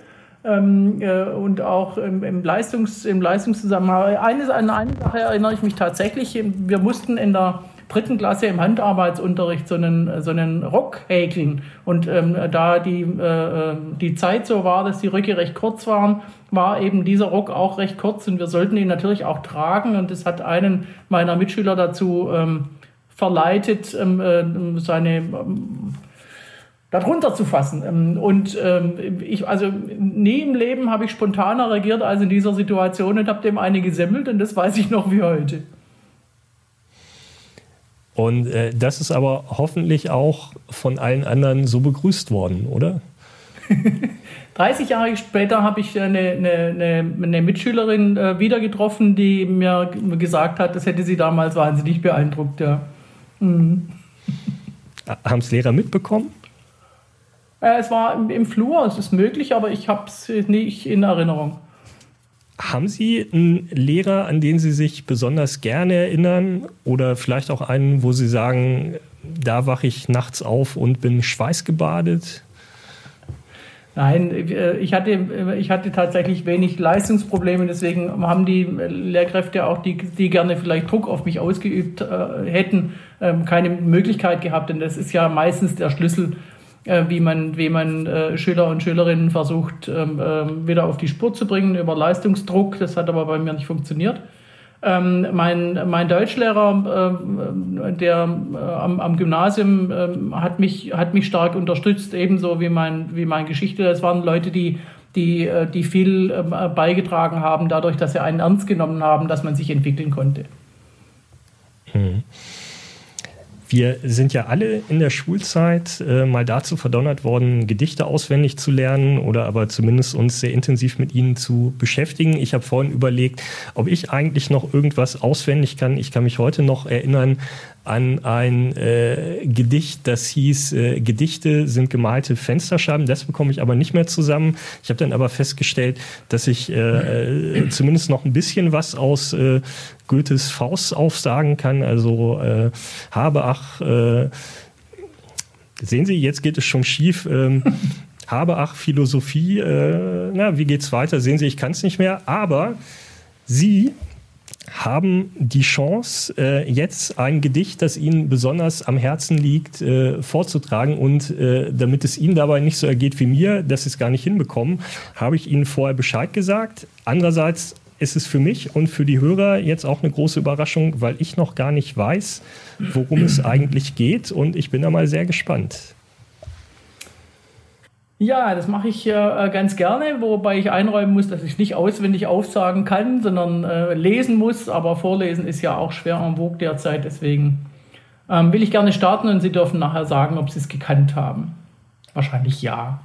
ähm, äh, und auch im, im, Leistungs-, im Leistungszusammenhang. Eine, an eine Sache erinnere ich mich tatsächlich. Wir mussten in der dritten Klasse im Handarbeitsunterricht so einen, so einen Rock häkeln. Und ähm, da die, äh, die Zeit so war, dass die Röcke recht kurz waren, war eben dieser Rock auch recht kurz und wir sollten ihn natürlich auch tragen. Und das hat einen meiner Mitschüler dazu ähm, verleitet, ähm, äh, seine ähm, darunter zu fassen. Ähm, und ähm, ich, also nie im Leben habe ich spontaner reagiert als in dieser Situation und habe dem eine gesemmelt und das weiß ich noch wie heute. Und äh, das ist aber hoffentlich auch von allen anderen so begrüßt worden, oder? [laughs] 30 Jahre später habe ich eine, eine, eine Mitschülerin äh, wieder getroffen, die mir gesagt hat, das hätte sie damals wahnsinnig beeindruckt. Ja. Mhm. Haben es Lehrer mitbekommen? Äh, es war im, im Flur, es ist möglich, aber ich habe es nicht in Erinnerung. Haben Sie einen Lehrer, an den Sie sich besonders gerne erinnern? Oder vielleicht auch einen, wo Sie sagen, da wache ich nachts auf und bin schweißgebadet? Nein, äh, ich hatte, äh, ich hatte tatsächlich wenig Leistungsprobleme, deswegen haben die Lehrkräfte auch, die, die gerne vielleicht Druck auf mich ausgeübt äh, hätten, ähm, keine Möglichkeit gehabt, denn das ist ja meistens der Schlüssel wie man, wie man äh, Schüler und Schülerinnen versucht, ähm, ähm, wieder auf die Spur zu bringen über Leistungsdruck. Das hat aber bei mir nicht funktioniert. Ähm, mein, mein Deutschlehrer, äh, der äh, am, am, Gymnasium äh, hat, mich, hat mich stark unterstützt, ebenso wie mein, wie mein Geschichte. Das waren Leute, die, die, äh, die viel beigetragen haben, dadurch, dass sie einen ernst genommen haben, dass man sich entwickeln konnte. Hm. Wir sind ja alle in der Schulzeit äh, mal dazu verdonnert worden, Gedichte auswendig zu lernen oder aber zumindest uns sehr intensiv mit ihnen zu beschäftigen. Ich habe vorhin überlegt, ob ich eigentlich noch irgendwas auswendig kann. Ich kann mich heute noch erinnern an ein äh, Gedicht, das hieß äh, Gedichte sind gemalte Fensterscheiben. Das bekomme ich aber nicht mehr zusammen. Ich habe dann aber festgestellt, dass ich äh, äh, zumindest noch ein bisschen was aus äh, Goethes Faust aufsagen kann. Also äh, habe ach, äh, sehen Sie, jetzt geht es schon schief. Ähm, [laughs] habe ach Philosophie, äh, na, wie geht's weiter? Sehen Sie, ich kann es nicht mehr. Aber Sie haben die Chance, äh, jetzt ein Gedicht, das Ihnen besonders am Herzen liegt, äh, vorzutragen. Und äh, damit es Ihnen dabei nicht so ergeht wie mir, dass Sie es gar nicht hinbekommen, habe ich Ihnen vorher Bescheid gesagt. Andererseits ist es für mich und für die Hörer jetzt auch eine große Überraschung, weil ich noch gar nicht weiß, worum es eigentlich geht. Und ich bin da mal sehr gespannt. Ja, das mache ich äh, ganz gerne, wobei ich einräumen muss, dass ich nicht auswendig aufsagen kann, sondern äh, lesen muss. Aber vorlesen ist ja auch schwer en vogue derzeit. Deswegen ähm, will ich gerne starten und Sie dürfen nachher sagen, ob Sie es gekannt haben. Wahrscheinlich ja.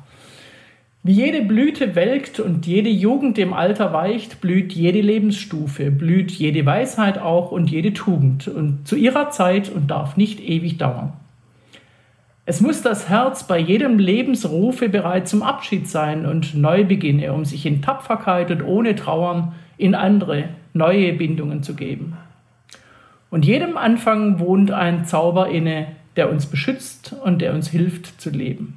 Wie jede Blüte welkt und jede Jugend dem Alter weicht, blüht jede Lebensstufe, blüht jede Weisheit auch und jede Tugend und zu ihrer Zeit und darf nicht ewig dauern. Es muss das Herz bei jedem Lebensrufe bereit zum Abschied sein und neu beginne, um sich in Tapferkeit und ohne Trauern in andere, neue Bindungen zu geben. Und jedem Anfang wohnt ein Zauber inne, der uns beschützt und der uns hilft zu leben.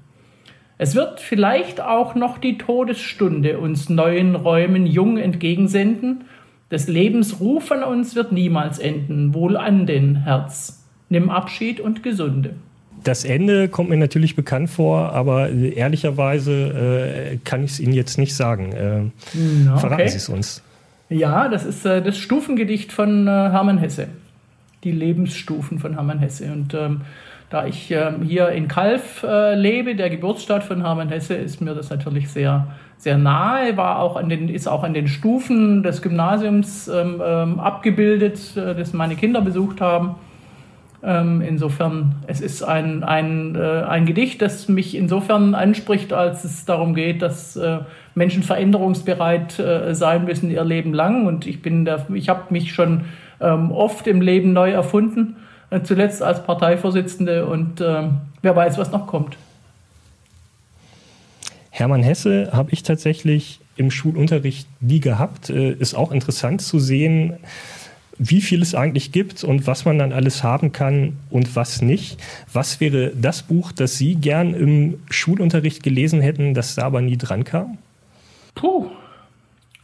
Es wird vielleicht auch noch die Todesstunde uns neuen Räumen jung entgegensenden. Des Lebens Ruf an uns wird niemals enden. Wohl an den Herz. Nimm Abschied und Gesunde. Das Ende kommt mir natürlich bekannt vor, aber ehrlicherweise äh, kann ich es Ihnen jetzt nicht sagen. Äh, Na, verraten Sie es uns. Ja, das ist äh, das Stufengedicht von äh, Hermann Hesse. Die Lebensstufen von Hermann Hesse. Und ähm, da ich ähm, hier in Kalf äh, lebe, der Geburtsstadt von Hermann Hesse, ist mir das natürlich sehr, sehr nahe. War auch an den, ist auch an den Stufen des Gymnasiums ähm, ähm abgebildet, äh, das meine Kinder besucht haben. Ähm, insofern, es ist ein, ein, äh, ein Gedicht, das mich insofern anspricht, als es darum geht, dass äh, Menschen veränderungsbereit äh, sein müssen ihr Leben lang. Und ich bin da, ich habe mich schon ähm, oft im Leben neu erfunden, zuletzt als Parteivorsitzende und ähm, wer weiß, was noch kommt. Hermann Hesse habe ich tatsächlich im Schulunterricht nie gehabt. Äh, ist auch interessant zu sehen, wie viel es eigentlich gibt und was man dann alles haben kann und was nicht. Was wäre das Buch, das Sie gern im Schulunterricht gelesen hätten, das da aber nie dran kam? Puh,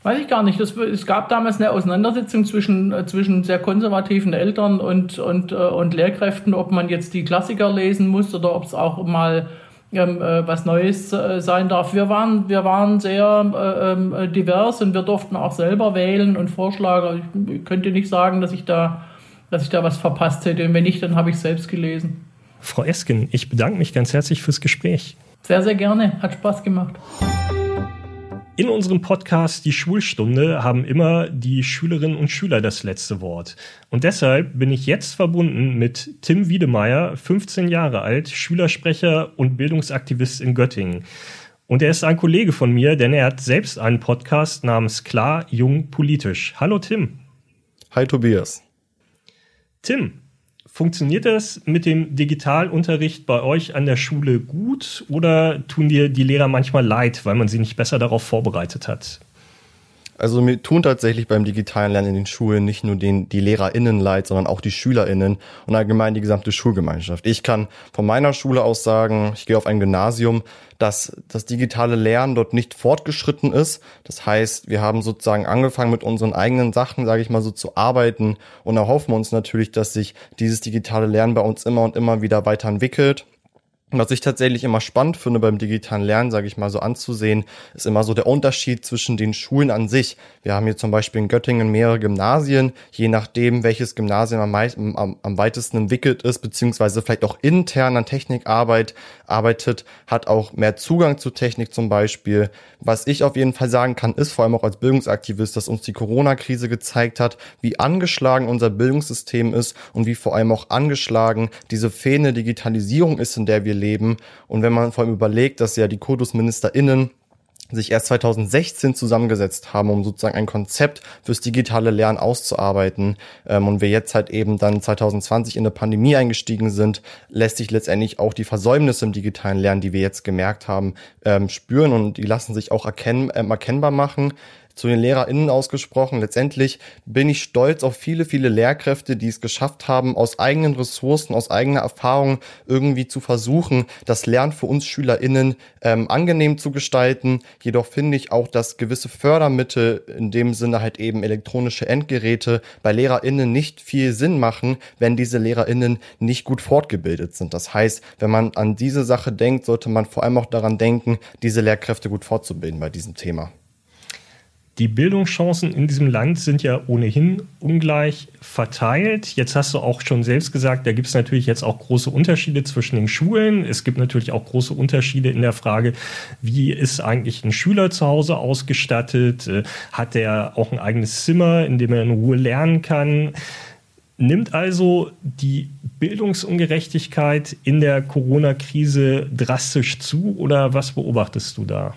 weiß ich gar nicht. Das, es gab damals eine Auseinandersetzung zwischen, äh, zwischen sehr konservativen Eltern und, und, äh, und Lehrkräften, ob man jetzt die Klassiker lesen muss oder ob es auch mal ähm, äh, was Neues äh, sein darf. Wir waren, wir waren sehr äh, ähm, divers und wir durften auch selber wählen und vorschlagen. Ich könnte nicht sagen, dass ich da, dass ich da was verpasst hätte. Und wenn nicht, dann habe ich es selbst gelesen. Frau Esken, ich bedanke mich ganz herzlich fürs Gespräch. Sehr, sehr gerne. Hat Spaß gemacht. In unserem Podcast Die Schulstunde haben immer die Schülerinnen und Schüler das letzte Wort. Und deshalb bin ich jetzt verbunden mit Tim Wiedemeyer, 15 Jahre alt, Schülersprecher und Bildungsaktivist in Göttingen. Und er ist ein Kollege von mir, denn er hat selbst einen Podcast namens Klar, Jung, Politisch. Hallo Tim. Hi Tobias. Tim, Funktioniert das mit dem Digitalunterricht bei euch an der Schule gut oder tun dir die Lehrer manchmal leid, weil man sie nicht besser darauf vorbereitet hat? Also mir tun tatsächlich beim digitalen Lernen in den Schulen nicht nur den, die LehrerInnen leid, sondern auch die SchülerInnen und allgemein die gesamte Schulgemeinschaft. Ich kann von meiner Schule aus sagen, ich gehe auf ein Gymnasium, dass das digitale Lernen dort nicht fortgeschritten ist. Das heißt, wir haben sozusagen angefangen mit unseren eigenen Sachen, sage ich mal so, zu arbeiten und erhoffen uns natürlich, dass sich dieses digitale Lernen bei uns immer und immer wieder weiterentwickelt was ich tatsächlich immer spannend finde beim digitalen Lernen, sage ich mal so anzusehen, ist immer so der Unterschied zwischen den Schulen an sich. Wir haben hier zum Beispiel in Göttingen mehrere Gymnasien, je nachdem, welches Gymnasium am, am, am weitesten entwickelt ist, beziehungsweise vielleicht auch intern an Technikarbeit arbeitet, hat auch mehr Zugang zu Technik zum Beispiel. Was ich auf jeden Fall sagen kann, ist vor allem auch als Bildungsaktivist, dass uns die Corona-Krise gezeigt hat, wie angeschlagen unser Bildungssystem ist und wie vor allem auch angeschlagen diese fehlende Digitalisierung ist, in der wir leben. Und wenn man vor allem überlegt, dass ja die KultusministerInnen sich erst 2016 zusammengesetzt haben, um sozusagen ein Konzept fürs digitale Lernen auszuarbeiten ähm, und wir jetzt halt eben dann 2020 in eine Pandemie eingestiegen sind, lässt sich letztendlich auch die Versäumnisse im digitalen Lernen, die wir jetzt gemerkt haben, ähm, spüren und die lassen sich auch erkennen, äh, erkennbar machen zu den LehrerInnen ausgesprochen. Letztendlich bin ich stolz auf viele, viele Lehrkräfte, die es geschafft haben, aus eigenen Ressourcen, aus eigener Erfahrung irgendwie zu versuchen, das Lernen für uns SchülerInnen ähm, angenehm zu gestalten. Jedoch finde ich auch, dass gewisse Fördermittel, in dem Sinne halt eben elektronische Endgeräte, bei LehrerInnen nicht viel Sinn machen, wenn diese LehrerInnen nicht gut fortgebildet sind. Das heißt, wenn man an diese Sache denkt, sollte man vor allem auch daran denken, diese Lehrkräfte gut fortzubilden bei diesem Thema. Die Bildungschancen in diesem Land sind ja ohnehin ungleich verteilt. Jetzt hast du auch schon selbst gesagt, da gibt es natürlich jetzt auch große Unterschiede zwischen den Schulen. Es gibt natürlich auch große Unterschiede in der Frage, wie ist eigentlich ein Schüler zu Hause ausgestattet? Äh, hat er auch ein eigenes Zimmer, in dem er in Ruhe lernen kann? Nimmt also die Bildungsungerechtigkeit in der Corona-Krise drastisch zu oder was beobachtest du da?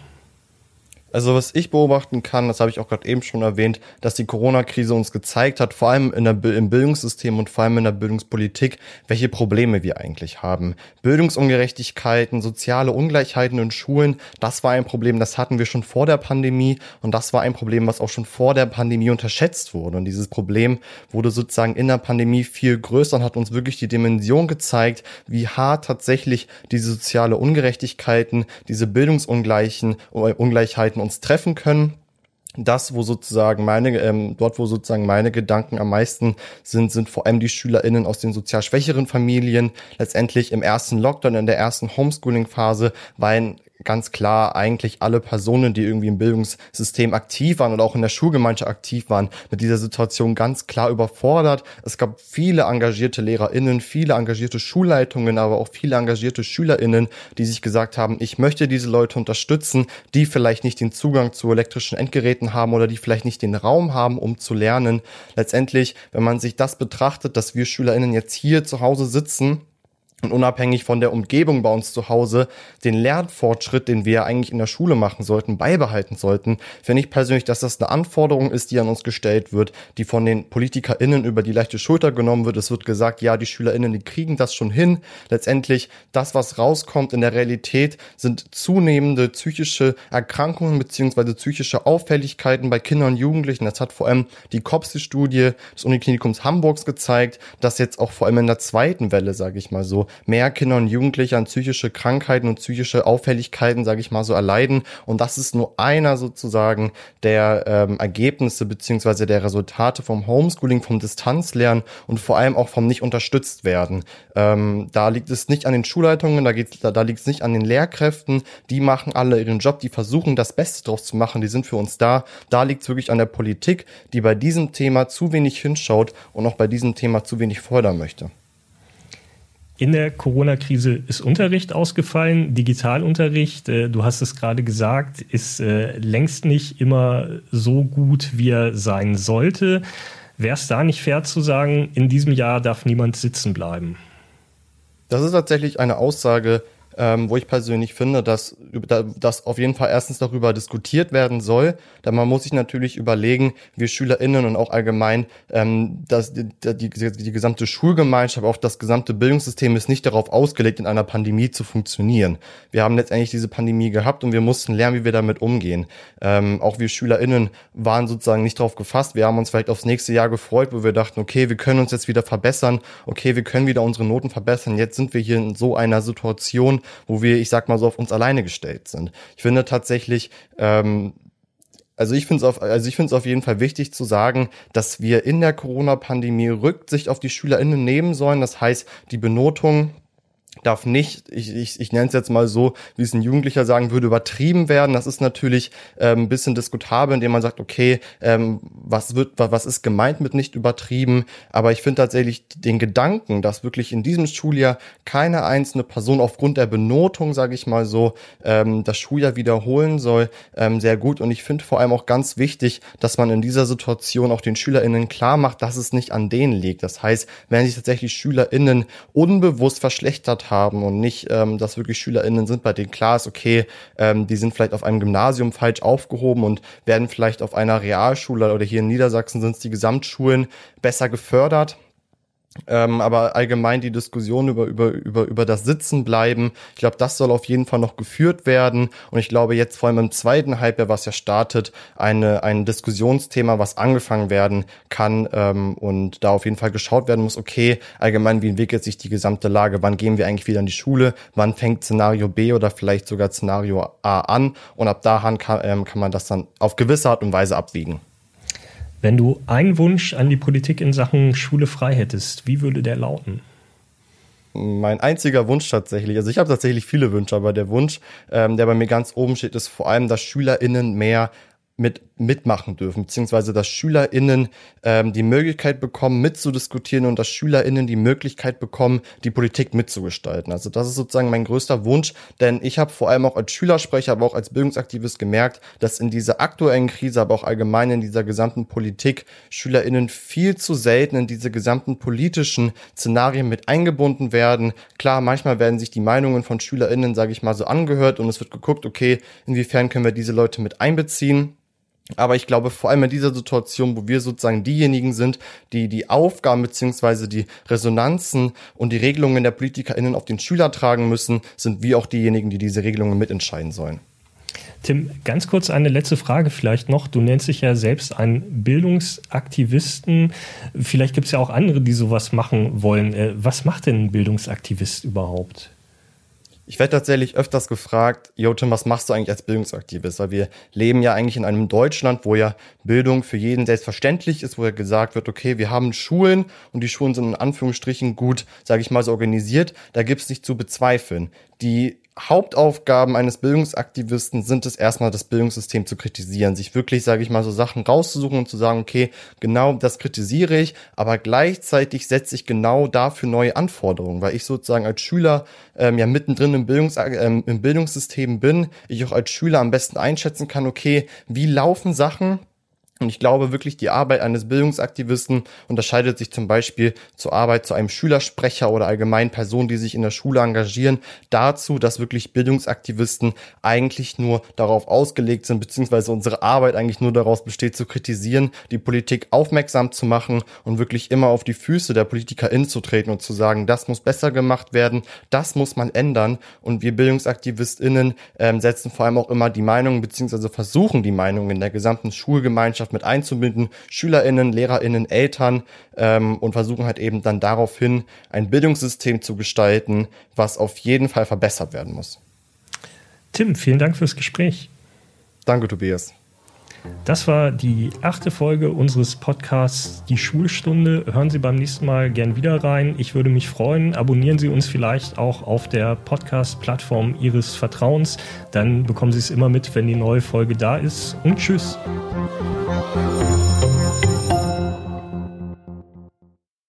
Also was ich beobachten kann, das habe ich auch gerade eben schon erwähnt, dass die Corona-Krise uns gezeigt hat, vor allem in der, im Bildungssystem und vor allem in der Bildungspolitik, welche Probleme wir eigentlich haben. Bildungsungerechtigkeiten, soziale Ungleichheiten in Schulen, das war ein Problem, das hatten wir schon vor der Pandemie und das war ein Problem, was auch schon vor der Pandemie unterschätzt wurde. Und dieses Problem wurde sozusagen in der Pandemie viel größer und hat uns wirklich die Dimension gezeigt, wie hart tatsächlich diese soziale Ungerechtigkeiten, diese Bildungsungleichen, Ungleichheiten uns treffen können das, wo sozusagen meine, ähm, dort, wo sozusagen meine Gedanken am meisten sind, sind vor allem die SchülerInnen aus den sozial schwächeren Familien. Letztendlich im ersten Lockdown, in der ersten Homeschooling-Phase, war ein ganz klar eigentlich alle Personen, die irgendwie im Bildungssystem aktiv waren und auch in der Schulgemeinschaft aktiv waren, mit dieser Situation ganz klar überfordert. Es gab viele engagierte LehrerInnen, viele engagierte Schulleitungen, aber auch viele engagierte SchülerInnen, die sich gesagt haben, ich möchte diese Leute unterstützen, die vielleicht nicht den Zugang zu elektrischen Endgeräten haben oder die vielleicht nicht den Raum haben, um zu lernen. Letztendlich, wenn man sich das betrachtet, dass wir SchülerInnen jetzt hier zu Hause sitzen, und unabhängig von der Umgebung bei uns zu Hause den Lernfortschritt, den wir eigentlich in der Schule machen sollten, beibehalten sollten, finde ich persönlich, dass das eine Anforderung ist, die an uns gestellt wird, die von den PolitikerInnen über die leichte Schulter genommen wird. Es wird gesagt, ja, die SchülerInnen, die kriegen das schon hin. Letztendlich, das, was rauskommt in der Realität, sind zunehmende psychische Erkrankungen beziehungsweise psychische Auffälligkeiten bei Kindern und Jugendlichen. Das hat vor allem die COPSI-Studie des Uniklinikums Hamburgs gezeigt, dass jetzt auch vor allem in der zweiten Welle, sage ich mal so, mehr Kinder und Jugendliche an psychische Krankheiten und psychische Auffälligkeiten, sage ich mal so, erleiden. Und das ist nur einer sozusagen der ähm, Ergebnisse beziehungsweise der Resultate vom Homeschooling, vom Distanzlernen und vor allem auch vom nicht unterstützt werden. Ähm, da liegt es nicht an den Schulleitungen, da, geht's, da, da liegt es nicht an den Lehrkräften. Die machen alle ihren Job, die versuchen das Beste draus zu machen, die sind für uns da. Da liegt es wirklich an der Politik, die bei diesem Thema zu wenig hinschaut und auch bei diesem Thema zu wenig fördern möchte. In der Corona-Krise ist Unterricht ausgefallen, Digitalunterricht, äh, du hast es gerade gesagt, ist äh, längst nicht immer so gut, wie er sein sollte. Wäre es da nicht fair zu sagen, in diesem Jahr darf niemand sitzen bleiben? Das ist tatsächlich eine Aussage, ähm, wo ich persönlich finde, dass, dass auf jeden Fall erstens darüber diskutiert werden soll. Da man muss sich natürlich überlegen, wir SchülerInnen und auch allgemein, ähm, dass die, die, die gesamte Schulgemeinschaft, auch das gesamte Bildungssystem ist nicht darauf ausgelegt, in einer Pandemie zu funktionieren. Wir haben letztendlich diese Pandemie gehabt und wir mussten lernen, wie wir damit umgehen. Ähm, auch wir SchülerInnen waren sozusagen nicht darauf gefasst. Wir haben uns vielleicht aufs nächste Jahr gefreut, wo wir dachten, okay, wir können uns jetzt wieder verbessern, okay, wir können wieder unsere Noten verbessern. Jetzt sind wir hier in so einer Situation, wo wir, ich sag mal so, auf uns alleine gestellt sind. Ich finde tatsächlich, ähm, also ich finde es auf, also ich finde es auf jeden Fall wichtig zu sagen, dass wir in der Corona-Pandemie Rücksicht auf die SchülerInnen nehmen sollen. Das heißt, die Benotung darf nicht, ich, ich, ich nenne es jetzt mal so, wie es ein Jugendlicher sagen würde, übertrieben werden. Das ist natürlich ähm, ein bisschen diskutabel, indem man sagt, okay, ähm, was wird, was ist gemeint mit nicht übertrieben? Aber ich finde tatsächlich den Gedanken, dass wirklich in diesem Schuljahr keine einzelne Person aufgrund der Benotung, sage ich mal so, ähm, das Schuljahr wiederholen soll, ähm, sehr gut. Und ich finde vor allem auch ganz wichtig, dass man in dieser Situation auch den SchülerInnen klar macht, dass es nicht an denen liegt. Das heißt, wenn sich tatsächlich SchülerInnen unbewusst verschlechtert haben und nicht, ähm, dass wirklich SchülerInnen sind, bei denen klar ist, okay, ähm, die sind vielleicht auf einem Gymnasium falsch aufgehoben und werden vielleicht auf einer Realschule oder hier in Niedersachsen sind es die Gesamtschulen besser gefördert ähm, aber allgemein die Diskussion über, über, über, über das Sitzen bleiben, ich glaube, das soll auf jeden Fall noch geführt werden. Und ich glaube, jetzt vor allem im zweiten Halbjahr, was ja startet, eine, ein Diskussionsthema, was angefangen werden kann ähm, und da auf jeden Fall geschaut werden muss, okay, allgemein, wie entwickelt sich die gesamte Lage, wann gehen wir eigentlich wieder in die Schule, wann fängt Szenario B oder vielleicht sogar Szenario A an und ab dahin kann, ähm, kann man das dann auf gewisse Art und Weise abwiegen. Wenn du einen Wunsch an die Politik in Sachen Schule frei hättest, wie würde der lauten? Mein einziger Wunsch tatsächlich, also ich habe tatsächlich viele Wünsche, aber der Wunsch, ähm, der bei mir ganz oben steht, ist vor allem, dass SchülerInnen mehr mit mitmachen dürfen, beziehungsweise dass SchülerInnen ähm, die Möglichkeit bekommen, mitzudiskutieren und dass SchülerInnen die Möglichkeit bekommen, die Politik mitzugestalten. Also das ist sozusagen mein größter Wunsch, denn ich habe vor allem auch als Schülersprecher, aber auch als Bildungsaktivist gemerkt, dass in dieser aktuellen Krise, aber auch allgemein in dieser gesamten Politik SchülerInnen viel zu selten in diese gesamten politischen Szenarien mit eingebunden werden. Klar, manchmal werden sich die Meinungen von SchülerInnen, sage ich mal, so angehört und es wird geguckt, okay, inwiefern können wir diese Leute mit einbeziehen. Aber ich glaube, vor allem in dieser Situation, wo wir sozusagen diejenigen sind, die die Aufgaben beziehungsweise die Resonanzen und die Regelungen der PolitikerInnen auf den Schüler tragen müssen, sind wir auch diejenigen, die diese Regelungen mitentscheiden sollen. Tim, ganz kurz eine letzte Frage vielleicht noch. Du nennst dich ja selbst einen Bildungsaktivisten. Vielleicht gibt es ja auch andere, die sowas machen wollen. Äh, was macht denn ein Bildungsaktivist überhaupt? Ich werde tatsächlich öfters gefragt, Jo Tim, was machst du eigentlich als Bildungsaktivist? Weil wir leben ja eigentlich in einem Deutschland, wo ja Bildung für jeden selbstverständlich ist, wo ja gesagt wird, okay, wir haben Schulen und die Schulen sind in Anführungsstrichen gut, sage ich mal so, organisiert. Da gibt es nicht zu bezweifeln. Die Hauptaufgaben eines Bildungsaktivisten sind es erstmal, das Bildungssystem zu kritisieren, sich wirklich, sage ich mal, so Sachen rauszusuchen und zu sagen, okay, genau das kritisiere ich, aber gleichzeitig setze ich genau dafür neue Anforderungen, weil ich sozusagen als Schüler ähm, ja mittendrin im, Bildungs ähm, im Bildungssystem bin, ich auch als Schüler am besten einschätzen kann, okay, wie laufen Sachen, und ich glaube wirklich, die Arbeit eines Bildungsaktivisten unterscheidet sich zum Beispiel zur Arbeit zu einem Schülersprecher oder allgemein Personen, die sich in der Schule engagieren, dazu, dass wirklich Bildungsaktivisten eigentlich nur darauf ausgelegt sind, beziehungsweise unsere Arbeit eigentlich nur daraus besteht, zu kritisieren, die Politik aufmerksam zu machen und wirklich immer auf die Füße der PolitikerInnen zu treten und zu sagen, das muss besser gemacht werden, das muss man ändern. Und wir BildungsaktivistInnen ähm, setzen vor allem auch immer die Meinung, beziehungsweise versuchen die Meinung in der gesamten Schulgemeinschaft Gesellschaft mit einzubinden, SchülerInnen, LehrerInnen, Eltern ähm, und versuchen halt eben dann daraufhin ein Bildungssystem zu gestalten, was auf jeden Fall verbessert werden muss. Tim, vielen Dank fürs Gespräch. Danke, Tobias. Das war die achte Folge unseres Podcasts Die Schulstunde. Hören Sie beim nächsten Mal gern wieder rein. Ich würde mich freuen. Abonnieren Sie uns vielleicht auch auf der Podcast-Plattform Ihres Vertrauens. Dann bekommen Sie es immer mit, wenn die neue Folge da ist. Und tschüss.